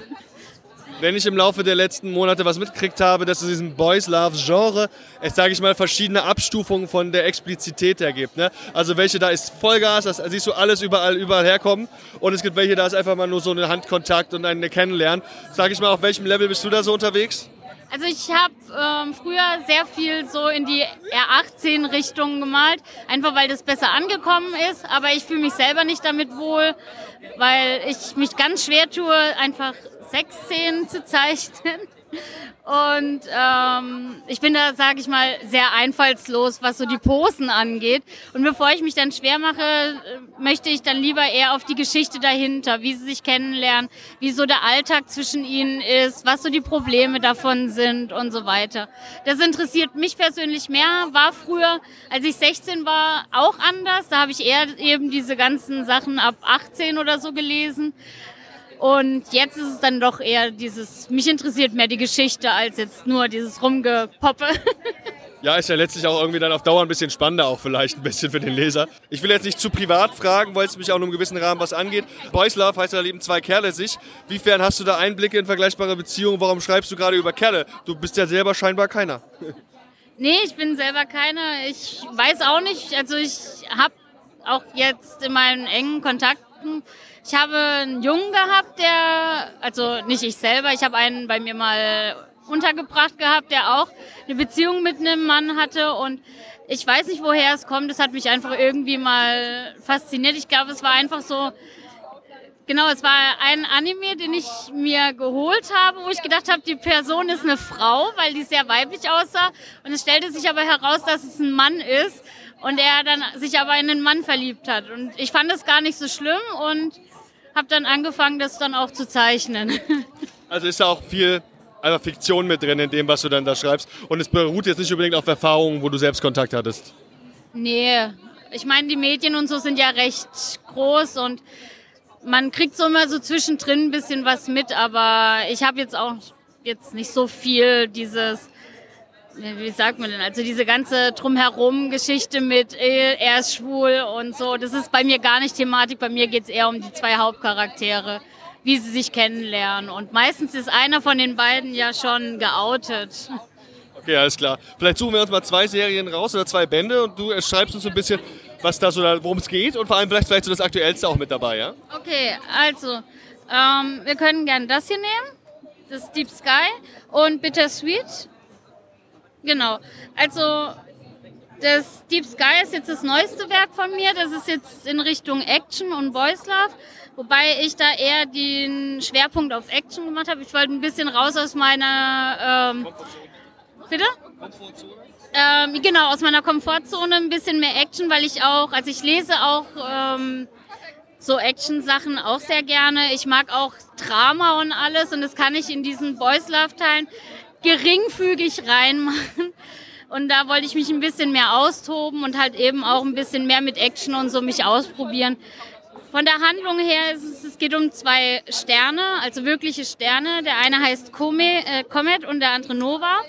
wenn ich im Laufe der letzten Monate was mitgekriegt habe, dass es diesem Boys Love Genre, es sage ich mal, verschiedene Abstufungen von der Explizität ergibt. Ne? Also welche da ist Vollgas, das siehst du alles überall, überall herkommen. Und es gibt welche, da ist einfach mal nur so eine Handkontakt und eine Kennenlernen. Sage ich mal, auf welchem Level bist du da so unterwegs? Also ich habe ähm, früher sehr viel so in die R18-Richtung gemalt, einfach weil das besser angekommen ist. Aber ich fühle mich selber nicht damit wohl, weil ich mich ganz schwer tue, einfach Sexszenen zu zeichnen. Und ähm, ich bin da, sage ich mal, sehr einfallslos, was so die Posen angeht. Und bevor ich mich dann schwer mache, äh, möchte ich dann lieber eher auf die Geschichte dahinter, wie sie sich kennenlernen, wie so der Alltag zwischen ihnen ist, was so die Probleme davon sind und so weiter. Das interessiert mich persönlich mehr. War früher, als ich 16 war, auch anders. Da habe ich eher eben diese ganzen Sachen ab 18 oder so gelesen. Und jetzt ist es dann doch eher dieses, mich interessiert mehr die Geschichte als jetzt nur dieses Rumgepoppe. Ja, ist ja letztlich auch irgendwie dann auf Dauer ein bisschen spannender, auch vielleicht ein bisschen für den Leser. Ich will jetzt nicht zu privat fragen, weil es mich auch nur im gewissen Rahmen was angeht. Boys Love heißt ja, da leben zwei Kerle sich. Wiefern hast du da Einblicke in vergleichbare Beziehungen? Warum schreibst du gerade über Kerle? Du bist ja selber scheinbar keiner. Nee, ich bin selber keiner. Ich weiß auch nicht. Also ich habe auch jetzt in meinen engen Kontakten ich habe einen Jungen gehabt, der, also nicht ich selber, ich habe einen bei mir mal untergebracht gehabt, der auch eine Beziehung mit einem Mann hatte und ich weiß nicht, woher es kommt. Es hat mich einfach irgendwie mal fasziniert. Ich glaube, es war einfach so, genau, es war ein Anime, den ich mir geholt habe, wo ich gedacht habe, die Person ist eine Frau, weil die sehr weiblich aussah. Und es stellte sich aber heraus, dass es ein Mann ist und er dann sich aber in einen Mann verliebt hat. Und ich fand es gar nicht so schlimm und habe dann angefangen, das dann auch zu zeichnen. Also ist da auch viel einfach Fiktion mit drin in dem, was du dann da schreibst. Und es beruht jetzt nicht unbedingt auf Erfahrungen, wo du selbst Kontakt hattest. Nee, ich meine, die Medien und so sind ja recht groß und man kriegt so immer so zwischendrin ein bisschen was mit, aber ich habe jetzt auch jetzt nicht so viel dieses wie sagt man denn, also diese ganze Drumherum-Geschichte mit, äh, er ist schwul und so, das ist bei mir gar nicht Thematik. Bei mir geht es eher um die zwei Hauptcharaktere, wie sie sich kennenlernen. Und meistens ist einer von den beiden ja schon geoutet. Okay, alles klar. Vielleicht suchen wir uns mal zwei Serien raus oder zwei Bände und du schreibst uns ein bisschen, was da so, worum es geht und vor allem vielleicht, vielleicht so das Aktuellste auch mit dabei, ja? Okay, also, ähm, wir können gerne das hier nehmen, das Deep Sky und Bittersweet Genau. Also das Deep Sky ist jetzt das neueste Werk von mir. Das ist jetzt in Richtung Action und Boys Love. Wobei ich da eher den Schwerpunkt auf Action gemacht habe. Ich wollte ein bisschen raus aus meiner... Ähm, bitte? Komfortzone? Ähm, genau, aus meiner Komfortzone ein bisschen mehr Action, weil ich auch, also ich lese auch ähm, so Action-Sachen auch sehr gerne. Ich mag auch Drama und alles und das kann ich in diesen Boys Love-Teilen geringfügig reinmachen. Und da wollte ich mich ein bisschen mehr austoben und halt eben auch ein bisschen mehr mit Action und so mich ausprobieren. Von der Handlung her ist es, es geht um zwei Sterne, also wirkliche Sterne. Der eine heißt Comet, äh, Comet und der andere Nova.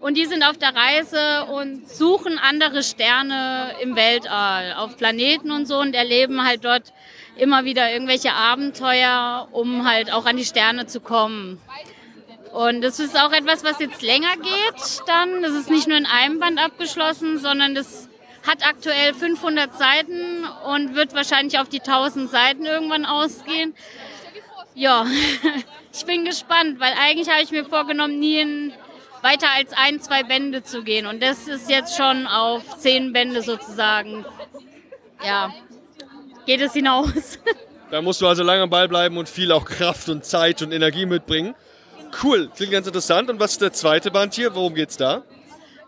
Und die sind auf der Reise und suchen andere Sterne im Weltall, auf Planeten und so und erleben halt dort immer wieder irgendwelche Abenteuer, um halt auch an die Sterne zu kommen. Und das ist auch etwas, was jetzt länger geht dann. Das ist nicht nur in einem Band abgeschlossen, sondern das hat aktuell 500 Seiten und wird wahrscheinlich auf die 1000 Seiten irgendwann ausgehen. Ja, ich bin gespannt, weil eigentlich habe ich mir vorgenommen, nie in weiter als ein, zwei Bände zu gehen. Und das ist jetzt schon auf zehn Bände sozusagen. Ja, geht es hinaus. Da musst du also lange am Ball bleiben und viel auch Kraft und Zeit und Energie mitbringen. Cool, klingt ganz interessant. Und was ist der zweite Band hier? Worum geht's da?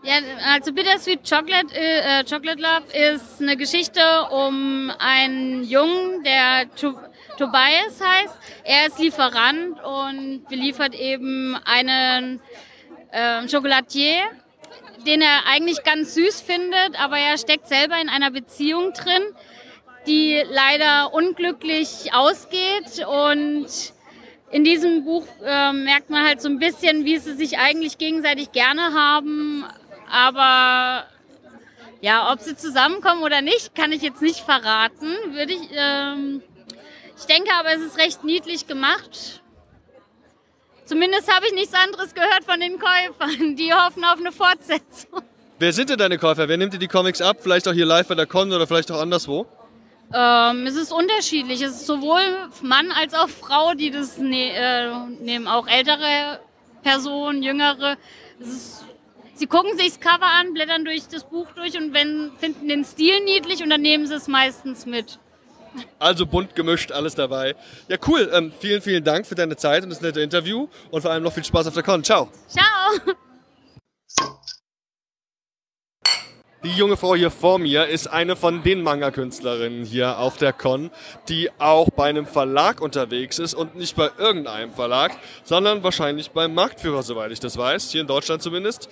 Ja, also Bittersweet Chocolate, äh, äh, Chocolate Love ist eine Geschichte um einen Jungen, der to Tobias heißt. Er ist Lieferant und beliefert eben einen äh, Chocolatier, den er eigentlich ganz süß findet, aber er steckt selber in einer Beziehung drin, die leider unglücklich ausgeht und in diesem Buch äh, merkt man halt so ein bisschen, wie sie sich eigentlich gegenseitig gerne haben. Aber ja, ob sie zusammenkommen oder nicht, kann ich jetzt nicht verraten. Würde ich, ähm, ich denke aber, es ist recht niedlich gemacht. Zumindest habe ich nichts anderes gehört von den Käufern. Die hoffen auf eine Fortsetzung. Wer sind denn deine Käufer? Wer nimmt dir die Comics ab? Vielleicht auch hier live bei der Con oder vielleicht auch anderswo? Ähm, es ist unterschiedlich. Es ist sowohl Mann als auch Frau, die das ne äh, nehmen. Auch ältere Personen, jüngere. Ist, sie gucken sich das Cover an, blättern durch das Buch durch und wenn, finden den Stil niedlich und dann nehmen sie es meistens mit. Also bunt gemischt, alles dabei. Ja, cool. Ähm, vielen, vielen Dank für deine Zeit und das nette Interview und vor allem noch viel Spaß auf der Con. Ciao. Ciao. Die junge Frau hier vor mir ist eine von den Manga-Künstlerinnen hier auf der Con, die auch bei einem Verlag unterwegs ist und nicht bei irgendeinem Verlag, sondern wahrscheinlich beim Marktführer, soweit ich das weiß, hier in Deutschland zumindest.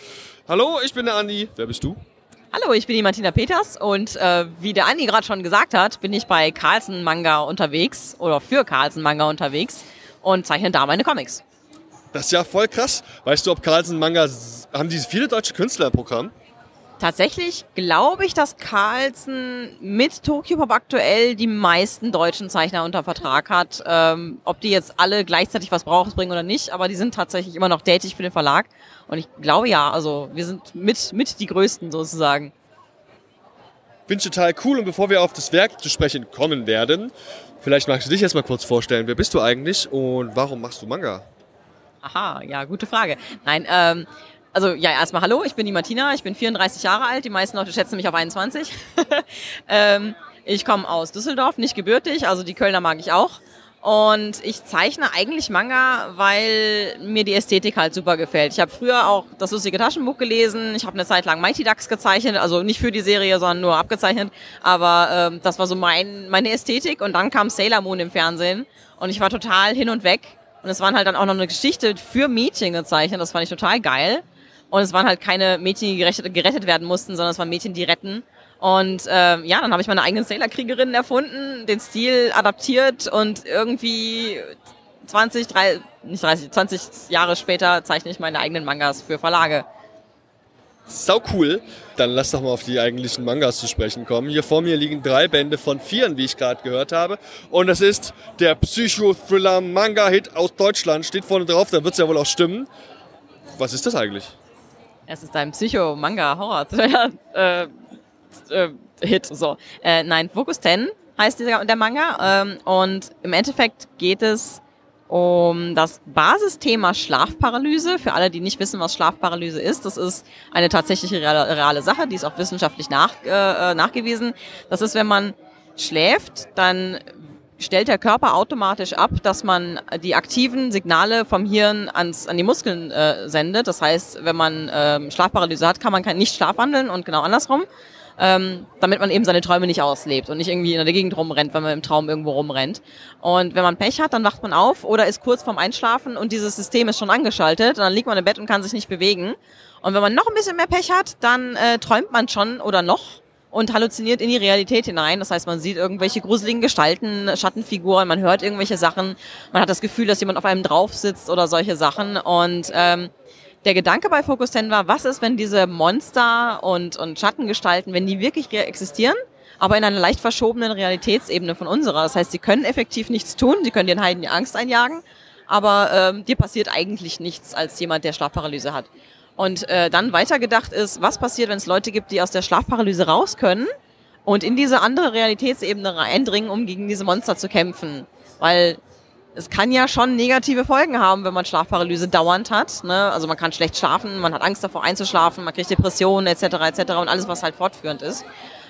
Hallo, ich bin der Andi. Wer bist du? Hallo, ich bin die Martina Peters und äh, wie der Andi gerade schon gesagt hat, bin ich bei Carlsen Manga unterwegs oder für Carlsen Manga unterwegs und zeichne da meine Comics. Das ist ja voll krass. Weißt du, ob Carlsen Manga, haben die viele deutsche Künstler im Programm? Tatsächlich glaube ich, dass Carlsen mit Tokyo Pop aktuell die meisten deutschen Zeichner unter Vertrag hat. Ähm, ob die jetzt alle gleichzeitig was bringen oder nicht, aber die sind tatsächlich immer noch tätig für den Verlag. Und ich glaube ja, also wir sind mit, mit die Größten sozusagen. Finde ich total cool. Und bevor wir auf das Werk zu sprechen kommen werden, vielleicht magst du dich erstmal kurz vorstellen. Wer bist du eigentlich und warum machst du Manga? Aha, ja, gute Frage. Nein, ähm, also ja, erstmal hallo, ich bin die Martina, ich bin 34 Jahre alt, die meisten Leute schätzen mich auf 21. ähm, ich komme aus Düsseldorf, nicht gebürtig, also die Kölner mag ich auch. Und ich zeichne eigentlich Manga, weil mir die Ästhetik halt super gefällt. Ich habe früher auch das lustige Taschenbuch gelesen. Ich habe eine Zeit lang Mighty Ducks gezeichnet, also nicht für die Serie, sondern nur abgezeichnet. Aber ähm, das war so mein, meine Ästhetik. Und dann kam Sailor Moon im Fernsehen und ich war total hin und weg. Und es waren halt dann auch noch eine Geschichte für Mädchen gezeichnet. Das fand ich total geil. Und es waren halt keine Mädchen, die gerettet, gerettet werden mussten, sondern es waren Mädchen, die retten. Und äh, ja, dann habe ich meine eigenen Sailor-Kriegerinnen erfunden, den Stil adaptiert und irgendwie 20, 30, nicht 30, 20 Jahre später zeichne ich meine eigenen Mangas für Verlage. Sau cool. Dann lass doch mal auf die eigentlichen Mangas zu sprechen kommen. Hier vor mir liegen drei Bände von vieren, wie ich gerade gehört habe. Und das ist der Psycho-Thriller-Manga-Hit aus Deutschland. Steht vorne drauf, da wird es ja wohl auch stimmen. Was ist das eigentlich? Es ist ein Psycho-Manga-Horror-Hit. Äh, äh, so. Äh, nein, Focus 10 heißt dieser, der Manga. Ähm, und im Endeffekt geht es um das Basisthema Schlafparalyse. Für alle, die nicht wissen, was Schlafparalyse ist, das ist eine tatsächliche reale, Sache, die ist auch wissenschaftlich nach, äh, nachgewiesen. Das ist, wenn man schläft, dann stellt der Körper automatisch ab, dass man die aktiven Signale vom Hirn ans, an die Muskeln äh, sendet. Das heißt, wenn man ähm, Schlafparalyse hat, kann man kein, nicht schlafwandeln und genau andersrum, ähm, damit man eben seine Träume nicht auslebt und nicht irgendwie in der Gegend rumrennt, wenn man im Traum irgendwo rumrennt. Und wenn man Pech hat, dann wacht man auf oder ist kurz vorm Einschlafen und dieses System ist schon angeschaltet. Dann liegt man im Bett und kann sich nicht bewegen. Und wenn man noch ein bisschen mehr Pech hat, dann äh, träumt man schon oder noch und halluziniert in die Realität hinein. Das heißt, man sieht irgendwelche gruseligen Gestalten, Schattenfiguren, man hört irgendwelche Sachen, man hat das Gefühl, dass jemand auf einem drauf sitzt oder solche Sachen. Und ähm, der Gedanke bei Focus 10 war, was ist, wenn diese Monster und, und Schattengestalten, wenn die wirklich existieren, aber in einer leicht verschobenen Realitätsebene von unserer. Das heißt, sie können effektiv nichts tun, sie können den Heiden die Angst einjagen, aber ähm, dir passiert eigentlich nichts als jemand, der Schlafparalyse hat. Und äh, dann weitergedacht ist, was passiert, wenn es Leute gibt, die aus der Schlafparalyse raus können und in diese andere Realitätsebene eindringen, um gegen diese Monster zu kämpfen. Weil es kann ja schon negative Folgen haben, wenn man Schlafparalyse dauernd hat. Ne? Also man kann schlecht schlafen, man hat Angst davor einzuschlafen, man kriegt Depressionen etc. etc. und alles, was halt fortführend ist.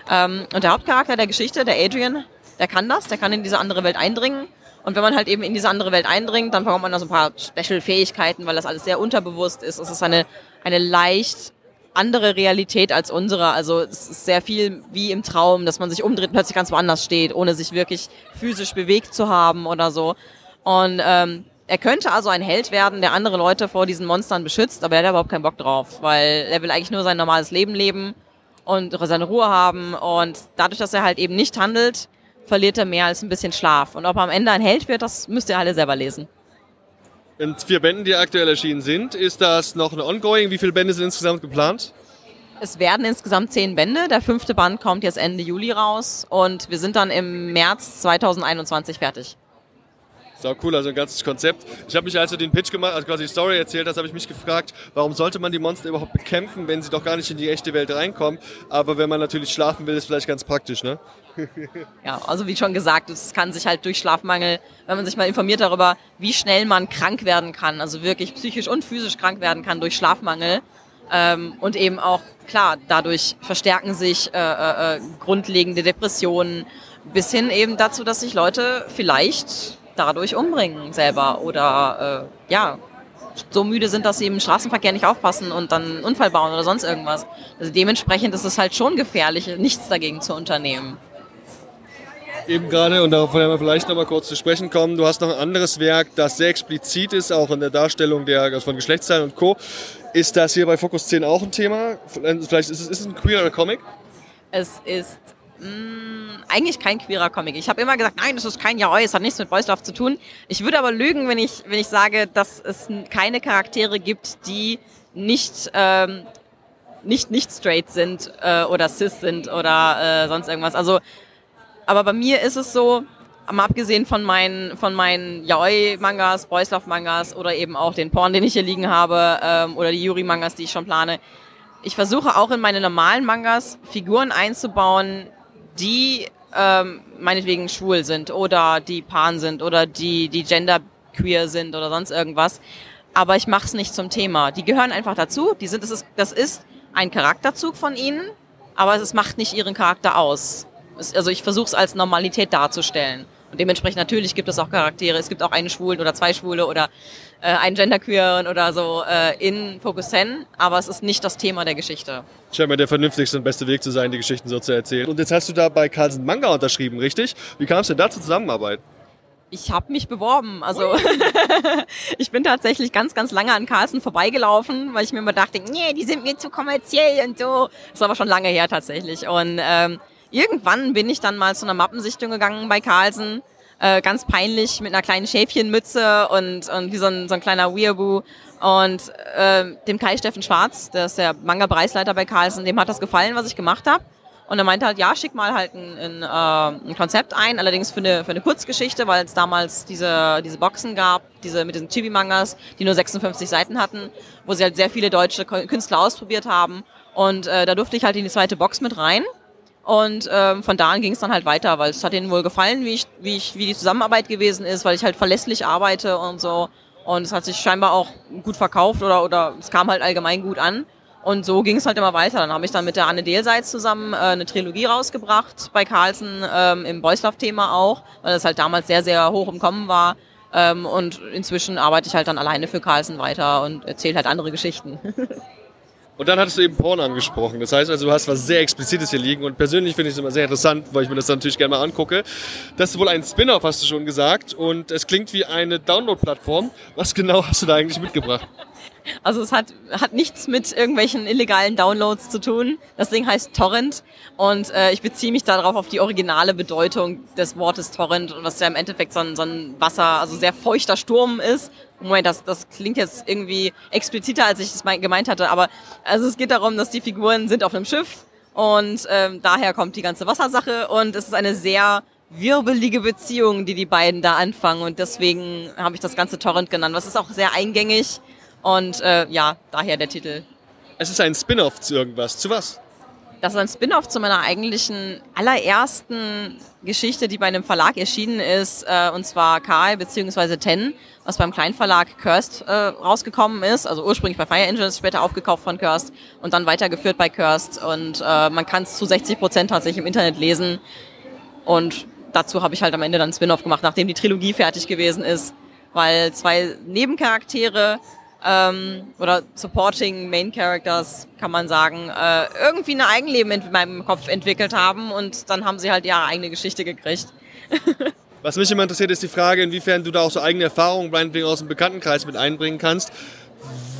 Ähm, und der Hauptcharakter der Geschichte, der Adrian, der kann das, der kann in diese andere Welt eindringen und wenn man halt eben in diese andere Welt eindringt, dann bekommt man da so ein paar Special-Fähigkeiten, weil das alles sehr unterbewusst ist. Es ist eine, eine leicht andere Realität als unsere. Also es ist sehr viel wie im Traum, dass man sich umdreht plötzlich ganz woanders steht, ohne sich wirklich physisch bewegt zu haben oder so. Und ähm, er könnte also ein Held werden, der andere Leute vor diesen Monstern beschützt, aber er hat überhaupt keinen Bock drauf, weil er will eigentlich nur sein normales Leben leben und seine Ruhe haben. Und dadurch, dass er halt eben nicht handelt, verliert er mehr als ein bisschen Schlaf. Und ob er am Ende ein Held wird, das müsst ihr alle selber lesen. In vier Bänden, die aktuell erschienen sind, ist das noch eine Ongoing? Wie viele Bände sind insgesamt geplant? Es werden insgesamt zehn Bände. Der fünfte Band kommt jetzt Ende Juli raus und wir sind dann im März 2021 fertig. Sau cool, also ein ganzes Konzept. Ich habe mich, als du den Pitch gemacht, also quasi die Story erzählt hast, habe ich mich gefragt, warum sollte man die Monster überhaupt bekämpfen, wenn sie doch gar nicht in die echte Welt reinkommen. Aber wenn man natürlich schlafen will, ist vielleicht ganz praktisch, ne? ja, also wie schon gesagt, es kann sich halt durch Schlafmangel, wenn man sich mal informiert darüber, wie schnell man krank werden kann, also wirklich psychisch und physisch krank werden kann durch Schlafmangel. Ähm, und eben auch, klar, dadurch verstärken sich äh, äh, äh grundlegende Depressionen, bis hin eben dazu, dass sich Leute vielleicht dadurch umbringen selber oder äh, ja, so müde sind, dass sie im Straßenverkehr nicht aufpassen und dann einen Unfall bauen oder sonst irgendwas. Also dementsprechend ist es halt schon gefährlich, nichts dagegen zu unternehmen. Eben gerade, und darauf werden wir vielleicht noch mal kurz zu sprechen kommen, du hast noch ein anderes Werk, das sehr explizit ist, auch in der Darstellung der, also von Geschlechtsteilen und Co. Ist das hier bei Focus 10 auch ein Thema? Vielleicht ist es, ist es ein queerer Comic? Es ist mh, mm, eigentlich kein queerer Comic. Ich habe immer gesagt, nein, das ist kein Yaoi, es hat nichts mit Boys Love zu tun. Ich würde aber lügen, wenn ich, wenn ich sage, dass es keine Charaktere gibt, die nicht, ähm, nicht, nicht straight sind äh, oder cis sind oder äh, sonst irgendwas. Also aber bei mir ist es so, mal abgesehen von meinen, von meinen Yaoi-Mangas, Boys Love-Mangas oder eben auch den Porn, den ich hier liegen habe, ähm, oder die Yuri-Mangas, die ich schon plane, ich versuche auch in meine normalen Mangas Figuren einzubauen, die ähm, meinetwegen schwul sind oder die pan sind oder die, die genderqueer sind oder sonst irgendwas. Aber ich mache es nicht zum Thema. Die gehören einfach dazu. Die sind, das, ist, das ist ein Charakterzug von ihnen, aber es macht nicht ihren Charakter aus also ich versuche es als Normalität darzustellen. Und dementsprechend natürlich gibt es auch Charaktere. Es gibt auch einen Schwulen oder zwei Schwule oder äh, einen Genderqueeren oder so äh, in Focus 10, aber es ist nicht das Thema der Geschichte. Scheint mir der vernünftigste und beste Weg zu sein, die Geschichten so zu erzählen. Und jetzt hast du da bei Carlsen Manga unterschrieben, richtig? Wie kam es denn da zur Zusammenarbeit? Ich habe mich beworben. Also ich bin tatsächlich ganz, ganz lange an Carlsen vorbeigelaufen, weil ich mir immer dachte, nee, die sind mir zu kommerziell und so. Das ist aber schon lange her tatsächlich. Und ähm, irgendwann bin ich dann mal zu einer Mappensichtung gegangen bei Carlsen. Äh, ganz peinlich mit einer kleinen Schäfchenmütze und, und wie so ein, so ein kleiner Weeaboo. Und äh, dem Kai Steffen Schwarz, der ist der Manga-Preisleiter bei Carlsen, dem hat das gefallen, was ich gemacht habe. Und er meinte halt, ja, schick mal halt ein, ein, äh, ein Konzept ein, allerdings für eine, für eine Kurzgeschichte, weil es damals diese, diese Boxen gab, diese mit diesen Chibi-Mangas, die nur 56 Seiten hatten, wo sie halt sehr viele deutsche Künstler ausprobiert haben. Und äh, da durfte ich halt in die zweite Box mit rein. Und ähm, von da an ging es dann halt weiter, weil es hat ihnen wohl gefallen, wie ich, wie ich, wie die Zusammenarbeit gewesen ist, weil ich halt verlässlich arbeite und so. Und es hat sich scheinbar auch gut verkauft oder, oder es kam halt allgemein gut an. Und so ging es halt immer weiter. Dann habe ich dann mit der Anne Dehlseits zusammen äh, eine Trilogie rausgebracht bei Carlsen ähm, im Boyslav-Thema auch, weil es halt damals sehr, sehr hoch im Kommen war. Ähm, und inzwischen arbeite ich halt dann alleine für Carlsen weiter und erzähle halt andere Geschichten. Und dann hattest du eben Porn angesprochen. Das heißt also, du hast was sehr Explizites hier liegen. Und persönlich finde ich es immer sehr interessant, weil ich mir das natürlich gerne mal angucke. Das ist wohl ein Spin-off, hast du schon gesagt. Und es klingt wie eine Download-Plattform. Was genau hast du da eigentlich mitgebracht? Also es hat, hat nichts mit irgendwelchen illegalen Downloads zu tun. Das Ding heißt Torrent und äh, ich beziehe mich darauf auf die originale Bedeutung des Wortes Torrent und was ja im Endeffekt so ein, so ein Wasser, also sehr feuchter Sturm ist. Moment, das, das klingt jetzt irgendwie expliziter, als ich es gemeint hatte, aber also es geht darum, dass die Figuren sind auf einem Schiff und ähm, daher kommt die ganze Wassersache und es ist eine sehr wirbelige Beziehung, die die beiden da anfangen und deswegen habe ich das ganze Torrent genannt. Was ist auch sehr eingängig und äh, ja, daher der Titel. Es ist ein Spin-off zu irgendwas. Zu was? Das ist ein Spin-off zu meiner eigentlichen allerersten Geschichte, die bei einem Verlag erschienen ist, äh, und zwar Karl bzw. Ten, was beim Kleinverlag Kirst äh, rausgekommen ist, also ursprünglich bei Fire Engines, später aufgekauft von Kirst und dann weitergeführt bei Kirst. Und äh, man kann es zu 60 Prozent tatsächlich im Internet lesen. Und dazu habe ich halt am Ende dann Spin-off gemacht, nachdem die Trilogie fertig gewesen ist, weil zwei Nebencharaktere ähm, oder Supporting Main Characters, kann man sagen, äh, irgendwie ein Eigenleben in meinem Kopf entwickelt haben und dann haben sie halt ihre eigene Geschichte gekriegt. Was mich immer interessiert, ist die Frage, inwiefern du da auch so eigene Erfahrungen, meinetwegen aus dem Bekanntenkreis mit einbringen kannst.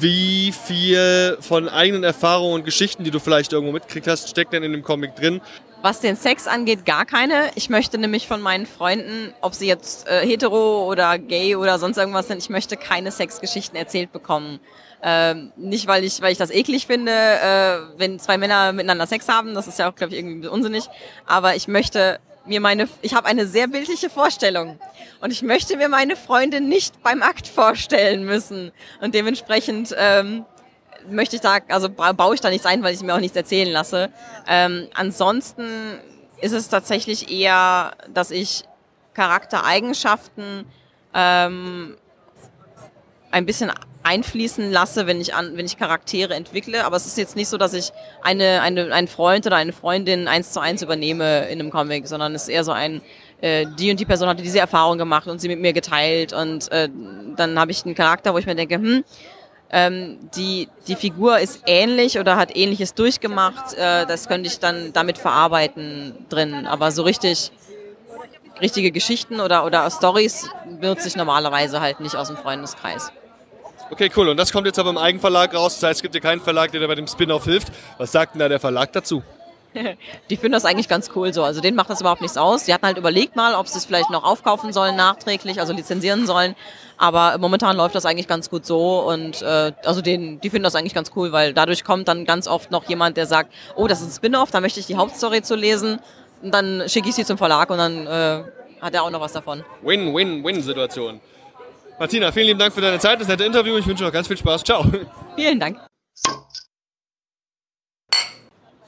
Wie viel von eigenen Erfahrungen und Geschichten, die du vielleicht irgendwo mitkriegt hast, steckt denn in dem Comic drin? Was den Sex angeht, gar keine. Ich möchte nämlich von meinen Freunden, ob sie jetzt äh, hetero oder gay oder sonst irgendwas sind, ich möchte keine Sexgeschichten erzählt bekommen. Ähm, nicht, weil ich, weil ich das eklig finde, äh, wenn zwei Männer miteinander Sex haben, das ist ja auch, glaube ich, irgendwie unsinnig. Aber ich möchte mir meine, ich habe eine sehr bildliche Vorstellung und ich möchte mir meine Freunde nicht beim Akt vorstellen müssen und dementsprechend ähm, möchte ich da, also baue ich da nichts ein, weil ich mir auch nichts erzählen lasse. Ähm, ansonsten ist es tatsächlich eher, dass ich Charaktereigenschaften ähm, ein bisschen einfließen lasse, wenn ich an, wenn ich Charaktere entwickle. Aber es ist jetzt nicht so, dass ich eine, eine, einen Freund oder eine Freundin eins zu eins übernehme in einem Comic, sondern es ist eher so ein, äh, die und die Person hatte diese Erfahrung gemacht und sie mit mir geteilt und äh, dann habe ich einen Charakter, wo ich mir denke, hm, ähm, die, die Figur ist ähnlich oder hat ähnliches durchgemacht, äh, das könnte ich dann damit verarbeiten drin. Aber so richtig richtige Geschichten oder, oder Stories benutze ich normalerweise halt nicht aus dem Freundeskreis. Okay, cool. Und das kommt jetzt aber im Eigenverlag raus. Das heißt, es gibt ja keinen Verlag, der dir bei dem Spin-off hilft. Was sagt denn da der Verlag dazu? Die finden das eigentlich ganz cool so. Also denen macht das überhaupt nichts aus. Die hatten halt überlegt mal, ob sie es vielleicht noch aufkaufen sollen nachträglich, also lizenzieren sollen. Aber momentan läuft das eigentlich ganz gut so und äh, also den, die finden das eigentlich ganz cool, weil dadurch kommt dann ganz oft noch jemand, der sagt, oh, das ist ein Spin-off, da möchte ich die Hauptstory zu lesen. Und dann schicke ich sie zum Verlag und dann äh, hat er auch noch was davon. Win-Win-Win-Situation. Martina, vielen lieben Dank für deine Zeit, das nette Interview. Ich wünsche noch ganz viel Spaß. Ciao. Vielen Dank.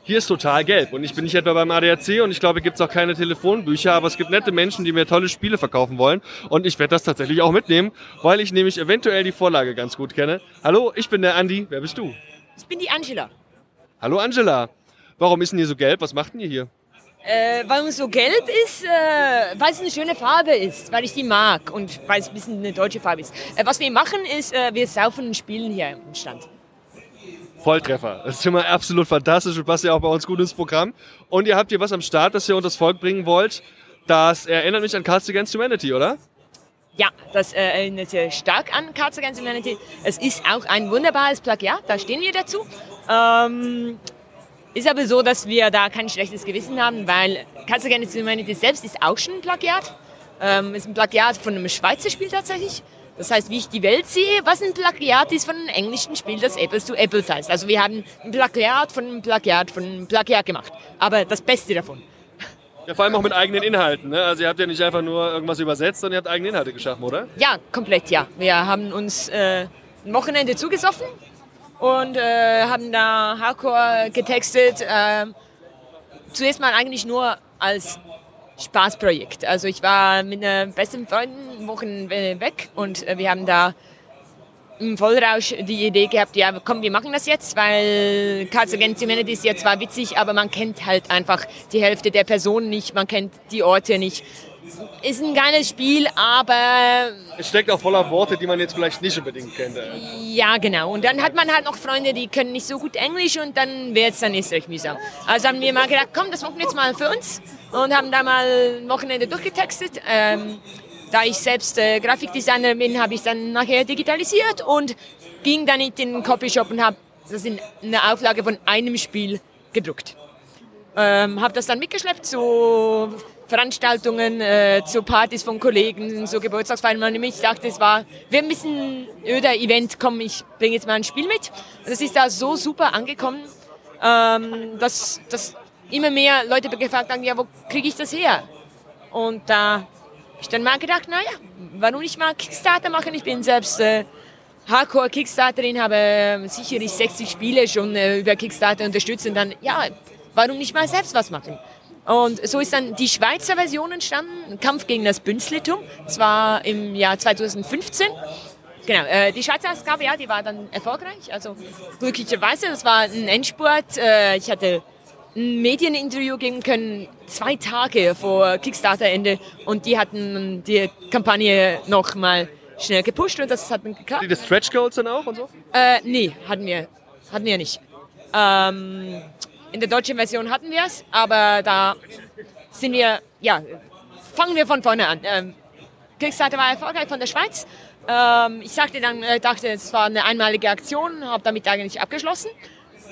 Hier ist total gelb und ich bin nicht etwa beim ADAC und ich glaube, gibt es auch keine Telefonbücher, aber es gibt nette Menschen, die mir tolle Spiele verkaufen wollen und ich werde das tatsächlich auch mitnehmen, weil ich nämlich eventuell die Vorlage ganz gut kenne. Hallo, ich bin der Andi. Wer bist du? Ich bin die Angela. Hallo Angela. Warum ist denn hier so gelb? Was macht denn ihr hier? Äh, warum es so gelb ist, äh, weil es eine schöne Farbe ist, weil ich die mag und weil es ein bisschen eine deutsche Farbe ist. Äh, was wir machen ist, äh, wir saufen und spielen hier im Stand. Volltreffer. Das ist immer absolut fantastisch und passt ja auch bei uns gut ins Programm. Und ihr habt hier was am Start, das ihr unter das Volk bringen wollt. Das erinnert mich an Cards Against Humanity, oder? Ja, das äh, erinnert sehr stark an Cards Against Humanity. Es ist auch ein wunderbares Plagiat, da stehen wir dazu. Ähm, ist aber so, dass wir da kein schlechtes Gewissen haben, weil Cards Against Humanity selbst ist auch schon ein Plagiat. Ähm, ist ein Plagiat von einem Schweizer Spiel tatsächlich. Das heißt, wie ich die Welt sehe, was ein Plagiat ist von einem englischen Spiel, das Apples to Apples heißt. Also wir haben ein Plagiat von einem Plagiat von einem Plagiat gemacht. Aber das Beste davon. Ja, vor allem auch mit eigenen Inhalten. Ne? Also ihr habt ja nicht einfach nur irgendwas übersetzt, sondern ihr habt eigene Inhalte geschaffen, oder? Ja, komplett, ja. Wir haben uns äh, ein Wochenende zugesoffen und äh, haben da Hardcore getextet. Äh, zuerst mal eigentlich nur als Spaßprojekt. Also ich war mit einer besten Freundin Wochen weg und äh, wir haben da im Vollrausch die Idee gehabt, ja komm, wir machen das jetzt, weil Cards Against Humanity ist ja zwar witzig, aber man kennt halt einfach die Hälfte der Personen nicht, man kennt die Orte nicht. Ist ein geiles Spiel, aber... Es steckt auch voller Worte, die man jetzt vielleicht nicht unbedingt kennt. Ja, genau. Und dann hat man halt noch Freunde, die können nicht so gut Englisch und dann wird es dann ist recht mühsam. Also haben wir mal gedacht, komm, das machen wir jetzt mal für uns und haben da mal ein Wochenende durchgetextet. Ähm, da ich selbst äh, Grafikdesigner bin, habe ich dann nachher digitalisiert und ging dann in den Copyshop und habe das in einer Auflage von einem Spiel gedruckt. Ähm, habe das dann mitgeschleppt zu Veranstaltungen, äh, zu Partys von Kollegen, zu Geburtstagsfeiern. Und ich dachte, es war, wir bisschen öder Event, komm, ich bringe jetzt mal ein Spiel mit. Und das ist da so super angekommen, ähm, dass, dass immer mehr Leute gefragt haben, ja, wo kriege ich das her? Und da habe ich dann mal gedacht, naja, warum nicht mal Kickstarter machen? Ich bin selbst äh, Hardcore-Kickstarterin, habe äh, sicherlich 60 Spiele schon äh, über Kickstarter unterstützt und dann, ja, warum nicht mal selbst was machen? Und so ist dann die Schweizer Version entstanden, Kampf gegen das Bünzlitum. Das war im Jahr 2015. Genau, äh, die Schweizer Ausgabe, ja, die war dann erfolgreich. Also glücklicherweise, das war ein Endspurt. Äh, ich hatte ein Medieninterview geben können, zwei Tage vor Kickstarter-Ende. Und die hatten die Kampagne noch mal schnell gepusht und das hat dann geklappt. Die Stretch Goals dann auch und so? Äh, nee, hatten wir, hatten wir nicht. Ähm, in der deutschen Version hatten wir es, aber da sind wir, ja, fangen wir von vorne an. Ähm, Kickstarter war erfolgreich von der Schweiz. Ähm, ich sagte dann, äh, dachte, es war eine einmalige Aktion, habe damit eigentlich abgeschlossen.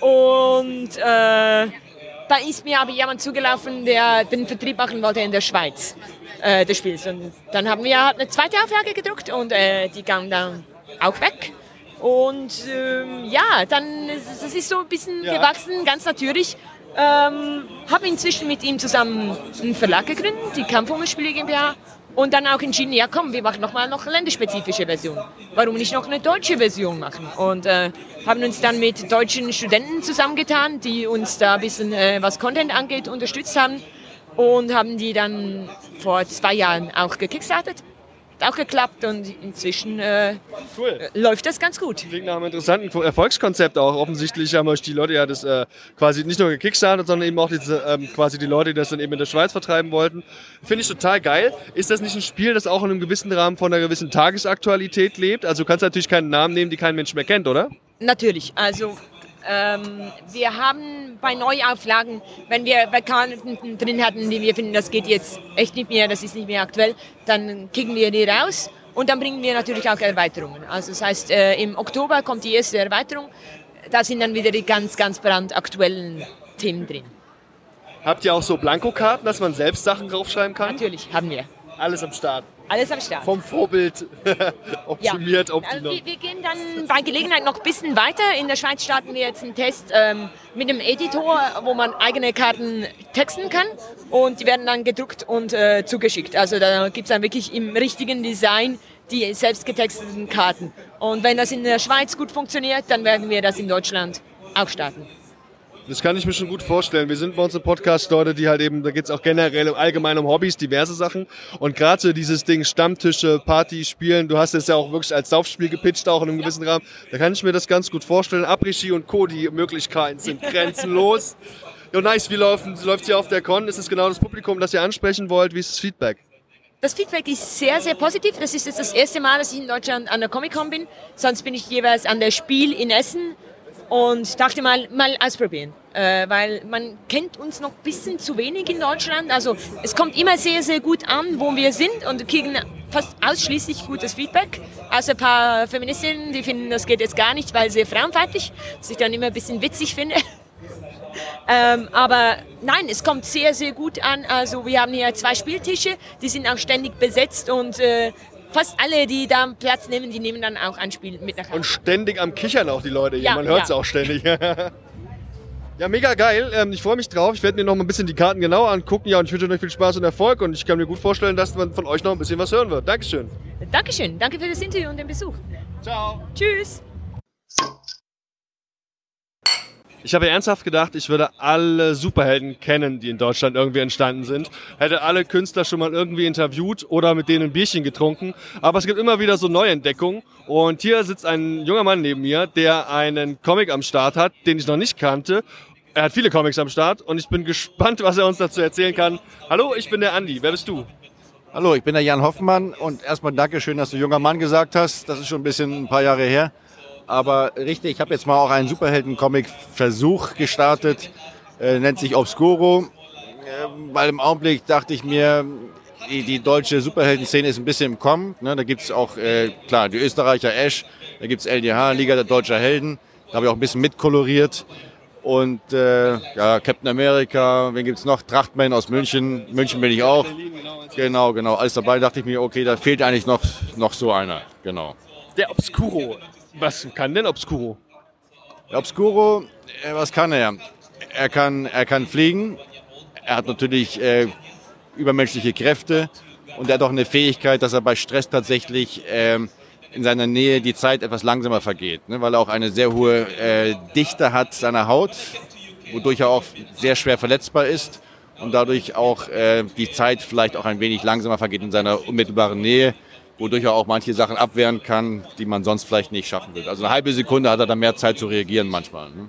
Und äh, da ist mir aber jemand zugelaufen, der den Vertrieb machen wollte in der Schweiz äh, des Spiels. Und dann haben wir eine zweite Auflage gedruckt und äh, die kam dann auch weg. Und ähm, ja, dann das ist so ein bisschen ja. gewachsen, ganz natürlich. Ähm, habe inzwischen mit ihm zusammen einen Verlag gegründet, die Kampfhummerspiele GmbH. Und dann auch entschieden, ja komm, wir machen nochmal noch eine länderspezifische Version. Warum nicht noch eine deutsche Version machen? Und äh, haben uns dann mit deutschen Studenten zusammengetan, die uns da ein bisschen, äh, was Content angeht, unterstützt haben. Und haben die dann vor zwei Jahren auch gekickstartet. Hat auch geklappt und inzwischen äh, Cool. läuft das ganz gut. Klingt nach einem interessanten Erfolgskonzept auch. Offensichtlich haben euch die Leute ja das äh, quasi nicht nur gekickstartet, sondern eben auch diese, ähm, quasi die Leute, die das dann eben in der Schweiz vertreiben wollten. Finde ich total geil. Ist das nicht ein Spiel, das auch in einem gewissen Rahmen von einer gewissen Tagesaktualität lebt? Also du kannst natürlich keinen Namen nehmen, die kein Mensch mehr kennt, oder? Natürlich, also ähm, wir haben bei Neuauflagen, wenn wir Vakanten drin hatten, die wir finden, das geht jetzt echt nicht mehr, das ist nicht mehr aktuell, dann kicken wir die raus und dann bringen wir natürlich auch Erweiterungen. Also das heißt, äh, im Oktober kommt die erste Erweiterung, da sind dann wieder die ganz, ganz brandaktuellen Themen drin. Habt ihr auch so Blankokarten, dass man selbst Sachen draufschreiben kann? Natürlich, haben wir. Alles am Start. Alles am Start. Vom Vorbild optimiert, Also optimiert. wir, wir gehen dann bei Gelegenheit noch ein bisschen weiter. In der Schweiz starten wir jetzt einen Test ähm, mit einem Editor, wo man eigene Karten texten kann und die werden dann gedruckt und äh, zugeschickt. Also da gibt es dann wirklich im richtigen Design die selbst getexteten Karten. Und wenn das in der Schweiz gut funktioniert, dann werden wir das in Deutschland auch starten. Das kann ich mir schon gut vorstellen. Wir sind bei uns im Podcast Leute, die halt eben, da geht es auch generell allgemein um Hobbys, diverse Sachen. Und gerade so dieses Ding Stammtische, Party spielen, du hast es ja auch wirklich als Saufspiel gepitcht, auch in einem gewissen Rahmen. Da kann ich mir das ganz gut vorstellen. Après-Ski und Co., die Möglichkeiten sind grenzenlos. Jo, nice, wie läuft es hier auf der Con? Ist es genau das Publikum, das ihr ansprechen wollt? Wie ist das Feedback? Das Feedback ist sehr, sehr positiv. Das ist jetzt das erste Mal, dass ich in Deutschland an der Comic-Con bin. Sonst bin ich jeweils an der Spiel in Essen und dachte mal, mal ausprobieren. Äh, weil man kennt uns noch ein bisschen zu wenig in Deutschland. Also es kommt immer sehr, sehr gut an, wo wir sind und kriegen fast ausschließlich gutes Feedback. Also ein paar Feministinnen, die finden, das geht jetzt gar nicht, weil sehr frauenfeindlich, was ich dann immer ein bisschen witzig finde. Ähm, aber nein, es kommt sehr, sehr gut an. Also wir haben hier zwei Spieltische, die sind auch ständig besetzt und äh, fast alle, die da Platz nehmen, die nehmen dann auch ein Spiel mit nach Hause. Und ständig am Kichern auch die Leute hier. Ja, Man hört es ja. auch ständig. ja, mega geil. Ähm, ich freue mich drauf. Ich werde mir noch mal ein bisschen die Karten genauer angucken. Ja, und ich wünsche euch viel Spaß und Erfolg. Und ich kann mir gut vorstellen, dass man von euch noch ein bisschen was hören wird. Dankeschön. Dankeschön, danke für das Interview und den Besuch. Ciao. Tschüss. Ich habe ernsthaft gedacht, ich würde alle Superhelden kennen, die in Deutschland irgendwie entstanden sind. Hätte alle Künstler schon mal irgendwie interviewt oder mit denen ein Bierchen getrunken. Aber es gibt immer wieder so Neuentdeckungen. Und hier sitzt ein junger Mann neben mir, der einen Comic am Start hat, den ich noch nicht kannte. Er hat viele Comics am Start und ich bin gespannt, was er uns dazu erzählen kann. Hallo, ich bin der Andi. Wer bist du? Hallo, ich bin der Jan Hoffmann und erstmal Dankeschön, dass du junger Mann gesagt hast. Das ist schon ein bisschen ein paar Jahre her. Aber richtig, ich habe jetzt mal auch einen Superhelden-Comic-Versuch gestartet, äh, nennt sich Obscuro, äh, weil im Augenblick dachte ich mir, die, die deutsche Superhelden-Szene ist ein bisschen im Kommen. Ne? Da gibt es auch, äh, klar, die Österreicher Ash, da gibt es LDH, Liga der Deutscher Helden, da habe ich auch ein bisschen mitkoloriert. Und äh, ja, Captain America, wen gibt's noch? Trachtman aus München, München bin ich auch. Genau, genau, alles dabei. dachte ich mir, okay, da fehlt eigentlich noch, noch so einer. Genau. Der Obscuro. Was kann denn Obscuro? Obscuro, äh, was kann er? Er kann, er kann fliegen. Er hat natürlich äh, übermenschliche Kräfte und er hat auch eine Fähigkeit, dass er bei Stress tatsächlich ähm, in seiner Nähe die Zeit etwas langsamer vergeht, ne? weil er auch eine sehr hohe äh, Dichte hat seiner Haut, wodurch er auch sehr schwer verletzbar ist und dadurch auch äh, die Zeit vielleicht auch ein wenig langsamer vergeht in seiner unmittelbaren Nähe, wodurch er auch manche Sachen abwehren kann, die man sonst vielleicht nicht schaffen will. Also eine halbe Sekunde hat er dann mehr Zeit zu reagieren manchmal. Ne?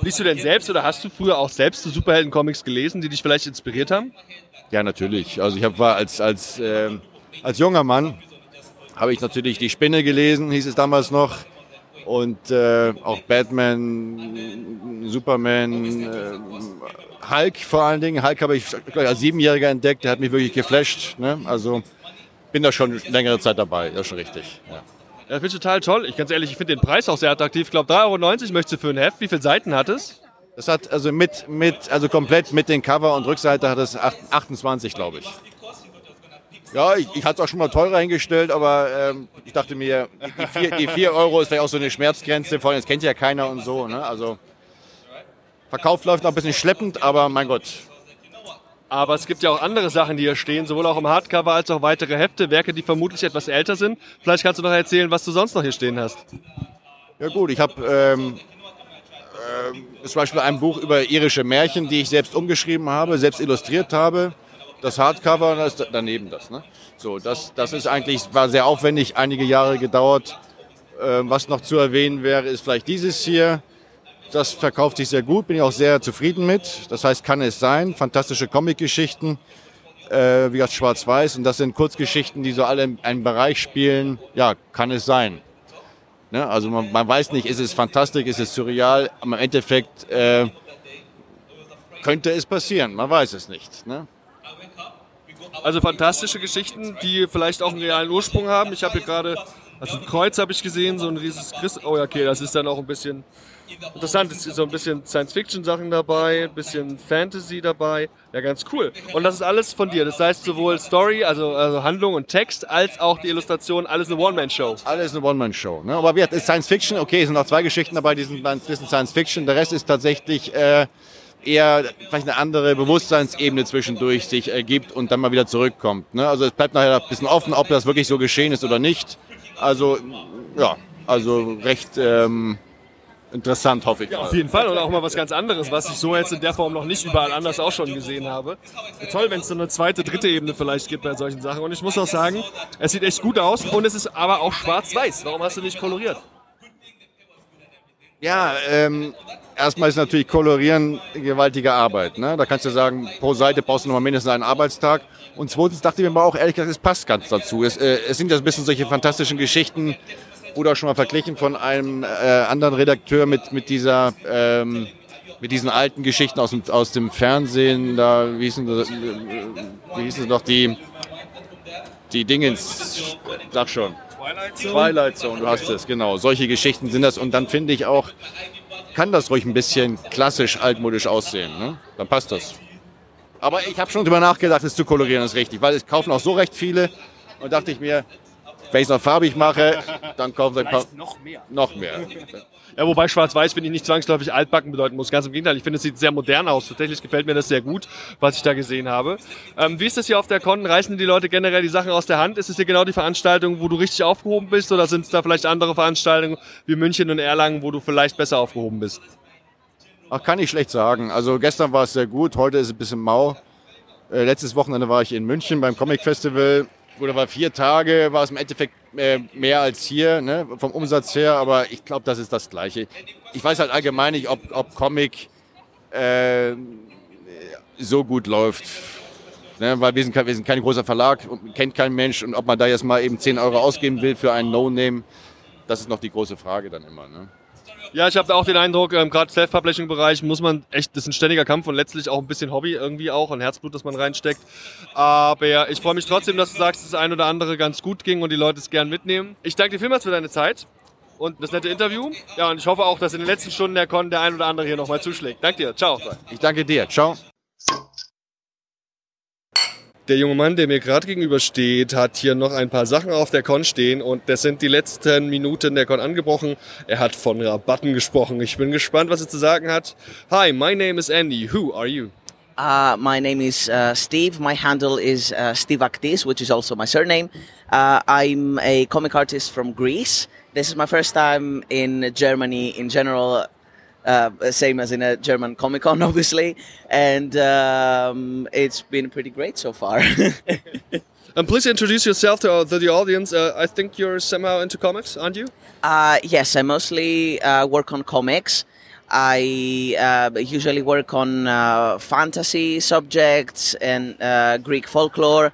Liest du denn selbst oder hast du früher auch selbst so Superhelden-Comics gelesen, die dich vielleicht inspiriert haben? Ja, natürlich. Also ich hab, war als, als, äh, als junger Mann habe ich natürlich die Spinne gelesen, hieß es damals noch. Und äh, auch Batman, Superman, äh, Hulk vor allen Dingen. Hulk habe ich, als Siebenjähriger entdeckt, der hat mich wirklich geflasht. Ne? Also bin da schon längere Zeit dabei, das ist schon richtig. Ja. Ja, das finde ich total toll. Ich ganz ehrlich, ich finde den Preis auch sehr attraktiv. Ich glaube 3,90 Euro möchtest du für ein Heft. Wie viele Seiten hat es? Das hat also mit, mit, also komplett mit den Cover und Rückseite hat es acht- 28, glaube ich. Ja, ich, ich hatte es auch schon mal teurer hingestellt, aber ähm, ich dachte mir, die 4 die vier Euro ist vielleicht auch so eine Schmerzgrenze, vor allem das kennt ja keiner und so. Ne? Also Verkauf läuft noch ein bisschen schleppend, aber mein Gott. Aber es gibt ja auch andere Sachen, die hier stehen, sowohl auch im Hardcover als auch weitere Hefte, Werke, die vermutlich etwas älter sind. Vielleicht kannst du noch erzählen, was du sonst noch hier stehen hast. Ja gut, ich habe ähm, ähm, zum Beispiel ein Buch über irische Märchen, die ich selbst umgeschrieben habe, selbst illustriert habe. das Hardcover das, daneben das. Ne? So, das, das ist eigentlich, war sehr aufwendig, einige Jahre gedauert. Ähm, was noch zu erwähnen wäre, ist vielleicht dieses hier. Das verkauft sich sehr gut, bin ich auch sehr zufrieden mit. Das heißt, kann es sein. Fantastische Comic-Geschichten, äh, wie gesagt, schwarz-weiß. Und das sind Kurzgeschichten, die so alle in einem Bereich spielen. Ja, kann es sein. Ne? Also man, man, weiß nicht, ist es fantastisch, ist es surreal. Aber im Endeffekt äh, könnte es passieren. Man weiß es nicht. Ne? Also fantastische Geschichten, die vielleicht auch einen realen Ursprung haben. Ich habe hier gerade, also ein Kreuz habe ich gesehen, so ein riesiges Christ. Oh ja, okay, das ist dann auch ein bisschen interessant. Es ist so ein bisschen Science-Fiction-Sachen dabei, ein bisschen Fantasy dabei. Ja, ganz cool. Und das ist alles von dir. Das heißt sowohl Story, also, also Handlung und Text, als auch die Illustration, alles eine One-Man-Show. Alles eine One-Man-Show. Ne? Aber wie Science-Fiction, okay, es sind noch zwei Geschichten dabei, die sind Science-Fiction. Der Rest ist tatsächlich äh, eher vielleicht eine andere Bewusstseinsebene zwischendurch sich ergibt und dann mal wieder zurückkommt. Ne? Also es bleibt nachher ein bisschen offen, ob das wirklich so geschehen ist oder nicht. Also ja, also recht ähm, interessant, hoffe ich. Ja, auf jeden Fall. Und auch mal was ganz anderes, was ich so jetzt in der Form noch nicht überall anders auch schon gesehen habe. Toll, wenn es so eine zweite, dritte Ebene vielleicht gibt bei solchen Sachen. Und ich muss auch sagen, es sieht echt gut aus und es ist aber auch schwarz-weiß. Warum hast du nicht koloriert? Ja, ähm, erstmal ist natürlich Kolorieren gewaltige Arbeit. Ne? Da kannst du sagen, pro Seite brauchst du noch mal mindestens einen Arbeitstag. Und zweitens dachte ich mir auch ehrlich gesagt, es passt ganz dazu. Es, äh, es sind ja ein bisschen solche fantastischen Geschichten, oder schon mal verglichen von einem äh, anderen Redakteur mit, mit dieser ähm, mit diesen alten Geschichten aus dem, aus dem Fernsehen, da, wie hießen, das, wie hießen doch die, die Dingens, sag schon. Twilight Zone? Twilight Zone, du hast es, genau. Solche Geschichten sind das und dann finde ich auch, kann das ruhig ein bisschen klassisch altmodisch aussehen. Ne? Dann passt das. Aber ich habe schon drüber nachgedacht, es zu kolorieren ist richtig, weil es kaufen auch so recht viele und dachte ich mir, wenn ich es noch farbig mache, dann kaufen sie paar. Noch mehr. Noch mehr. Ja, wobei Schwarz-Weiß finde ich nicht zwangsläufig altbacken bedeuten muss. Ganz im Gegenteil, ich finde, es sieht sehr modern aus. Tatsächlich gefällt mir das sehr gut, was ich da gesehen habe. Ähm, wie ist das hier auf der Con? Reißen die Leute generell die Sachen aus der Hand? Ist es hier genau die Veranstaltung, wo du richtig aufgehoben bist? Oder sind es da vielleicht andere Veranstaltungen wie München und Erlangen, wo du vielleicht besser aufgehoben bist? Ach, kann ich schlecht sagen. Also gestern war es sehr gut, heute ist es ein bisschen mau. Äh, letztes Wochenende war ich in München beim Comic Festival oder war vier Tage, war es im Endeffekt äh, mehr als hier, ne, vom Umsatz her, aber ich glaube, das ist das Gleiche. Ich weiß halt allgemein nicht, ob, ob Comic äh, so gut läuft. Ne, weil wir sind, wir sind kein großer Verlag, kennt kein Mensch und ob man da jetzt mal eben 10 Euro ausgeben will für einen No-Name, das ist noch die große Frage dann immer. Ne? Ja, ich habe auch den Eindruck, ähm, gerade Self-Publishing-Bereich muss man echt, das ist ein ständiger Kampf und letztlich auch ein bisschen Hobby irgendwie auch, ein Herzblut, das man reinsteckt. Aber ich freue mich trotzdem, dass du sagst, dass das ein oder andere ganz gut ging und die Leute es gern mitnehmen. Ich danke dir vielmals für deine Zeit und das nette Interview. Ja, und ich hoffe auch, dass in den letzten Stunden der Con der ein oder andere hier nochmal zuschlägt. Danke dir. Ciao. Ich danke dir. Ciao. Der junge Mann, der mir gerade gegenübersteht, hat hier noch ein paar Sachen auf der Con stehen und das sind die letzten Minuten der Con angebrochen. Er hat von Rabatten gesprochen. Ich bin gespannt, was er zu sagen hat. Hi, my name is Andy. Who are you? Uh, my name is uh, Steve. My handle is uh, Steve Actis, which is also my surname. Uh, I'm a comic artist from Greece. This is my first time in Germany in general. Uh, same as in a German Comic Con, obviously, and um, it's been pretty great so far. and please introduce yourself to, to the audience. Uh, I think you're somehow into comics, aren't you? Uh, yes, I mostly uh, work on comics. I uh, usually work on uh, fantasy subjects and Greek folklore.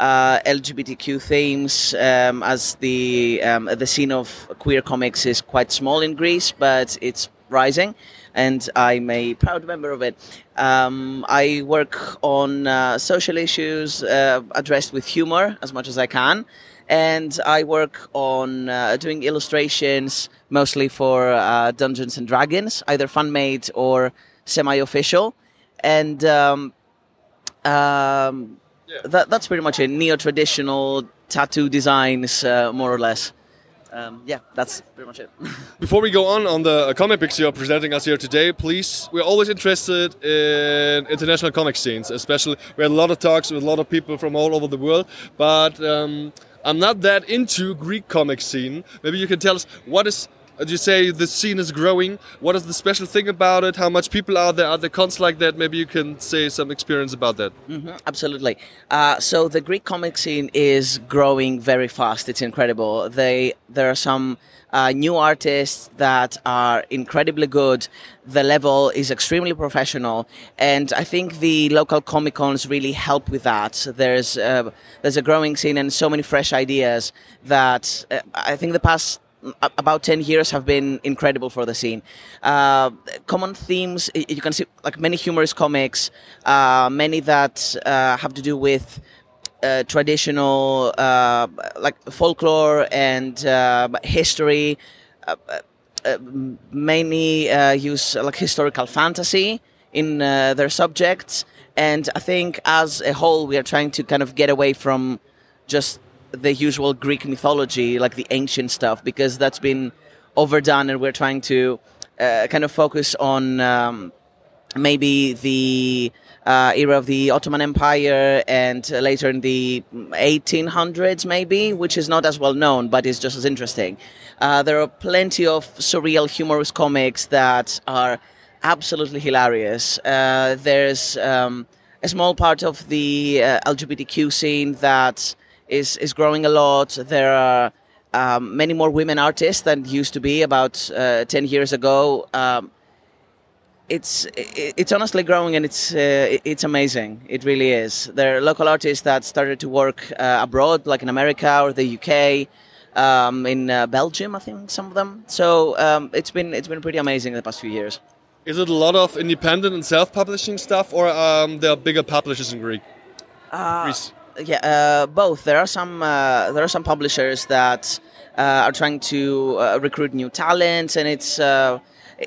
LGBTQ themes, um, as the um, the scene of queer comics is quite small in Greece, but it's Rising, and I'm a proud member of it. Um, I work on uh, social issues uh, addressed with humor as much as I can, and I work on uh, doing illustrations mostly for uh, Dungeons and Dragons, either fan made or semi official. And um, um, yeah. that, that's pretty much it. Neo traditional tattoo designs, uh, more or less um, yeah, that's pretty much it. Before we go on on the comic books you're presenting us here today, please, we're always interested in international comic scenes, especially we had a lot of talks with a lot of people from all over the world, but um, I'm not that into Greek comic scene. Maybe you can tell us what is you say, the scene is growing. What is the special thing about it? How much people are there? Are there cons like that? Maybe you can say some experience about that. hmm absolutely. Uh, so the Greek comic scene is growing very fast. It's incredible. They there are some uh, new artists that are incredibly good. The level is extremely professional, and I think the local comic cons really help with that. There's uh, there's a growing scene and so many fresh ideas that uh, I think the past about 10 years have been incredible for the scene. Uh, common themes, you can see like many humorous comics, uh, many that uh, have to do with uh, traditional, uh, like folklore and uh, history. Uh, use like historical fantasy in their subjects. And I think as a whole, we are trying to kind of get away from just the usual Greek mythology, like the ancient stuff, because that's been overdone, and we're trying to uh, kind of focus on um, maybe the uh, era of the Ottoman Empire and uh, later in the 1800s, maybe, which is not as well known, but is just as interesting. Uh, there are plenty of surreal, humorous comics that are absolutely hilarious. Uh, there's um, a small part of the uh, LGBTQ scene that is is growing a lot. There are um, many more women artists than used to be about uh, ten years ago. Um, it's it's honestly growing and it's uh, it's amazing. It really is. There are local artists that started to work uh, abroad, like in America or the UK, um, in uh, Belgium, I think some of them. So um, it's been it's been pretty amazing in the past few years. Is it a lot of independent and self-publishing stuff, or um, there are bigger publishers in Greek? Uh, Greece. Yeah, uh, both. There are some uh, there are some publishers that uh, are trying to uh, recruit new talents, and it's uh,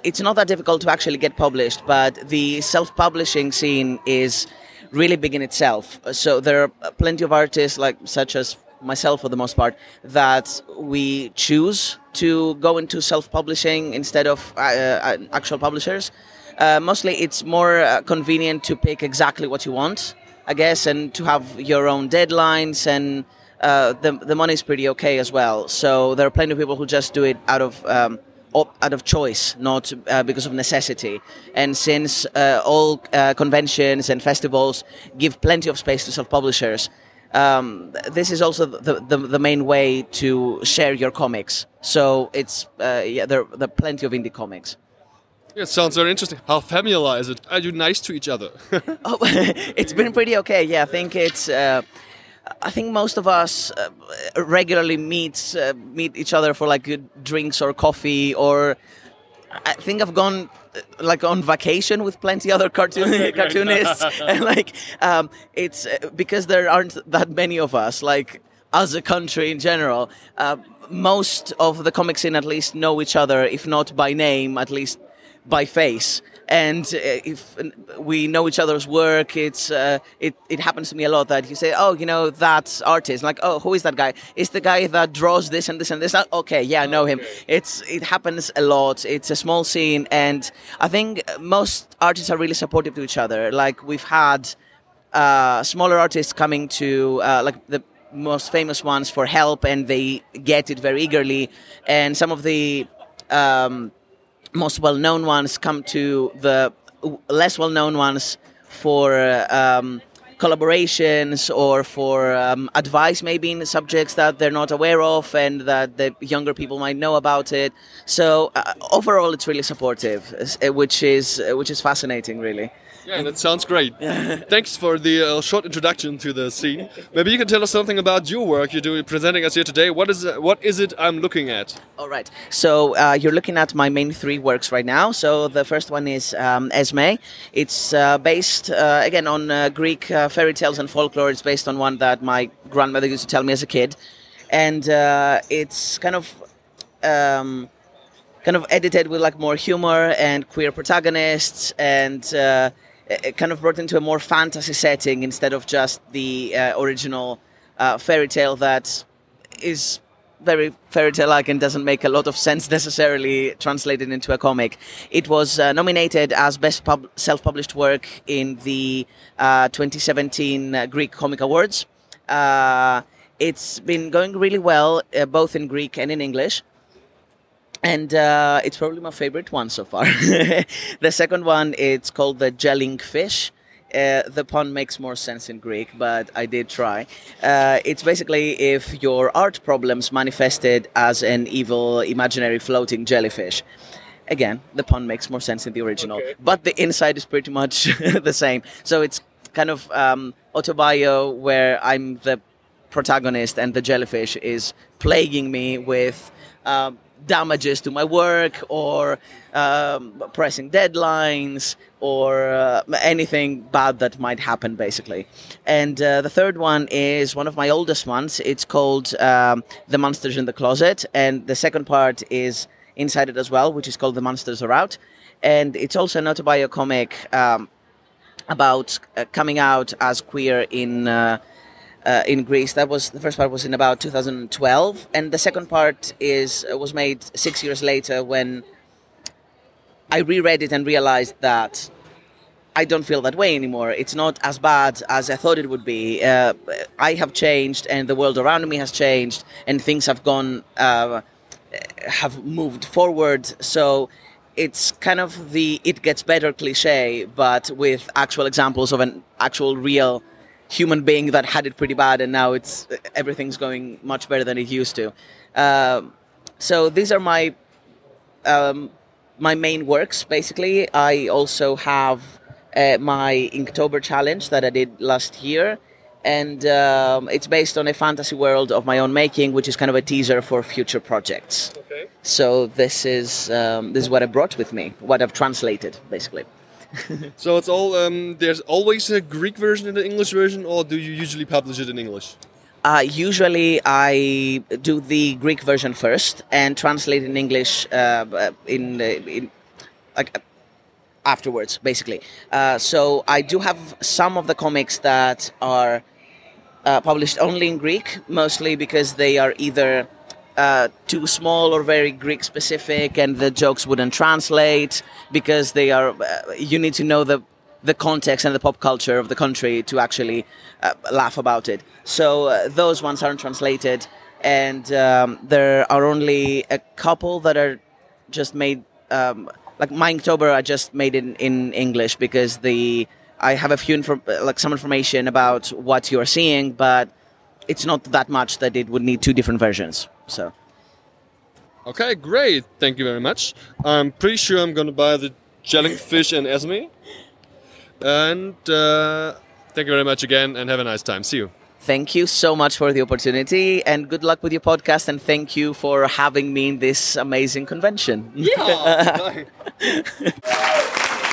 it's not that difficult to actually get published. But the self-publishing scene is really big in itself. So there are plenty of artists, like such as myself for the most part, that we choose to go into self-publishing instead of uh, actual publishers. Mostly, it's more convenient to pick exactly what you want, I guess, and to have your own deadlines and. Uh, the the money is pretty okay as well. So there are plenty of people who just do it out of um, op- out of choice, not uh, because of necessity. And since uh, all uh, conventions and festivals give plenty of space to self-publishers, um, this is also the, the, the main way to share your comics. So it's uh, yeah, there, there are plenty of indie comics. It sounds very interesting. How familiar is it? Are you nice to each other? Oh, it's been pretty okay. Yeah, I think it's. Uh, I think most of us uh, regularly meet uh, meet each other for like good drinks or coffee, or I think I've gone uh, like on vacation with plenty other cartoon cartoonists, and like um, it's uh, because there aren't that many of us. Like as a country in general, uh, most of the comic scene at least know each other, if not by name, at least by face. And uh, if we know each other's work, it's uh, it, it happens to me a lot that you say, oh, you know that artist, like, oh, who is that guy? It's the guy that draws this and this and this. Okay, yeah, I know him. It's it happens a lot. It's a small scene, and I think most artists are really supportive to each other. Like we've had uh, smaller artists coming to uh, like the most famous ones for help, and they get it very eagerly. And some of the um, most well-known ones come to the less well-known ones for uh, um, collaborations or for um, advice maybe in subjects that they're not aware of and that the younger people might know about it. So uh, overall it's really supportive which is which is fascinating really Yeah, that sounds great. Thanks for the uh, short introduction to the scene. Maybe you can tell us something about your work you're doing, presenting us here today. What is uh, what is it I'm looking at? All right. So uh, you're looking at my main three works right now. So the first one is um, Esme. It's uh, based uh, again on uh, Greek uh, fairy tales and folklore. It's based on one that my grandmother used to tell me as a kid, and uh, it's kind of. Um, kind of edited with like more humor and queer protagonists and uh, it kind of brought into a more fantasy setting instead of just the uh, original uh, fairy tale that is very fairy tale like and doesn't make a lot of sense necessarily translated into a comic. It was uh, nominated as best pub- self-published work in the uh, 2017 uh, Greek Comic Awards. Uh, it's been going really well, uh, both in Greek and in English and uh, it's probably my favorite one so far. the second one, it's called the jelling fish. Uh, the pun makes more sense in Greek, but I did try. Uh, it's basically if your art problems manifested as an evil, imaginary floating jellyfish. Again, the pun makes more sense in the original, but the inside is pretty much the same. So it's kind of um, autobio where I'm the protagonist and the jellyfish is plaguing me with um, damages to my work or um, pressing deadlines or uh, anything bad that might happen basically. And uh, the third one is one of my oldest ones. It's called um, the monsters in the closet. And the second part is inside it as well which is called the monsters are out. And it's also an autobio comic um, about uh, coming out as queer in uh, in Greece. That was the first part was in about 2012, and the second part is uh, was made six years later when I reread it and realized that I don't feel that way anymore. It's not as bad as I thought it would be. Uh, I have changed, and the world around me has changed, and things have gone uh, have moved forward. So it's kind of the it gets better cliche, but with actual examples of an actual real human being that had it pretty bad, and now it's everything's going much better than it used to. Um, so these are my um, my main works. Basically, I also have uh, my Inktober challenge that I did last year, and um, it's based on a fantasy world of my own making, which is kind of a teaser for future projects. Okay. So this is um, this is what I brought with me, what I've translated, basically. So it's all. Um, there's always a Greek version and an English version, or do you usually publish it in English? Uh, usually, I do the Greek version first and translate in English uh, in, uh, in like afterwards, basically. Uh, so I do have some of the comics that are uh, published only in Greek, mostly because they are either uh, too small or very Greek specific, and the jokes wouldn't translate because they are. Uh, you need to know the the context and the pop culture of the country to actually uh, laugh about it. So uh, those ones aren't translated, and um, there are only a couple that are just made. Um, like my Inktober, I just made it in, in English because the I have a few like some information about what you're seeing, but it's not that much that it would need two different versions. So. Okay, great. Thank you very much. I'm pretty sure I'm gonna buy the jellyfish and Esme. And uh, thank you very much again, and have a nice time. See you. Thank you so much for the opportunity and good luck with your podcast. And thank you for having me in this amazing convention. Yeah.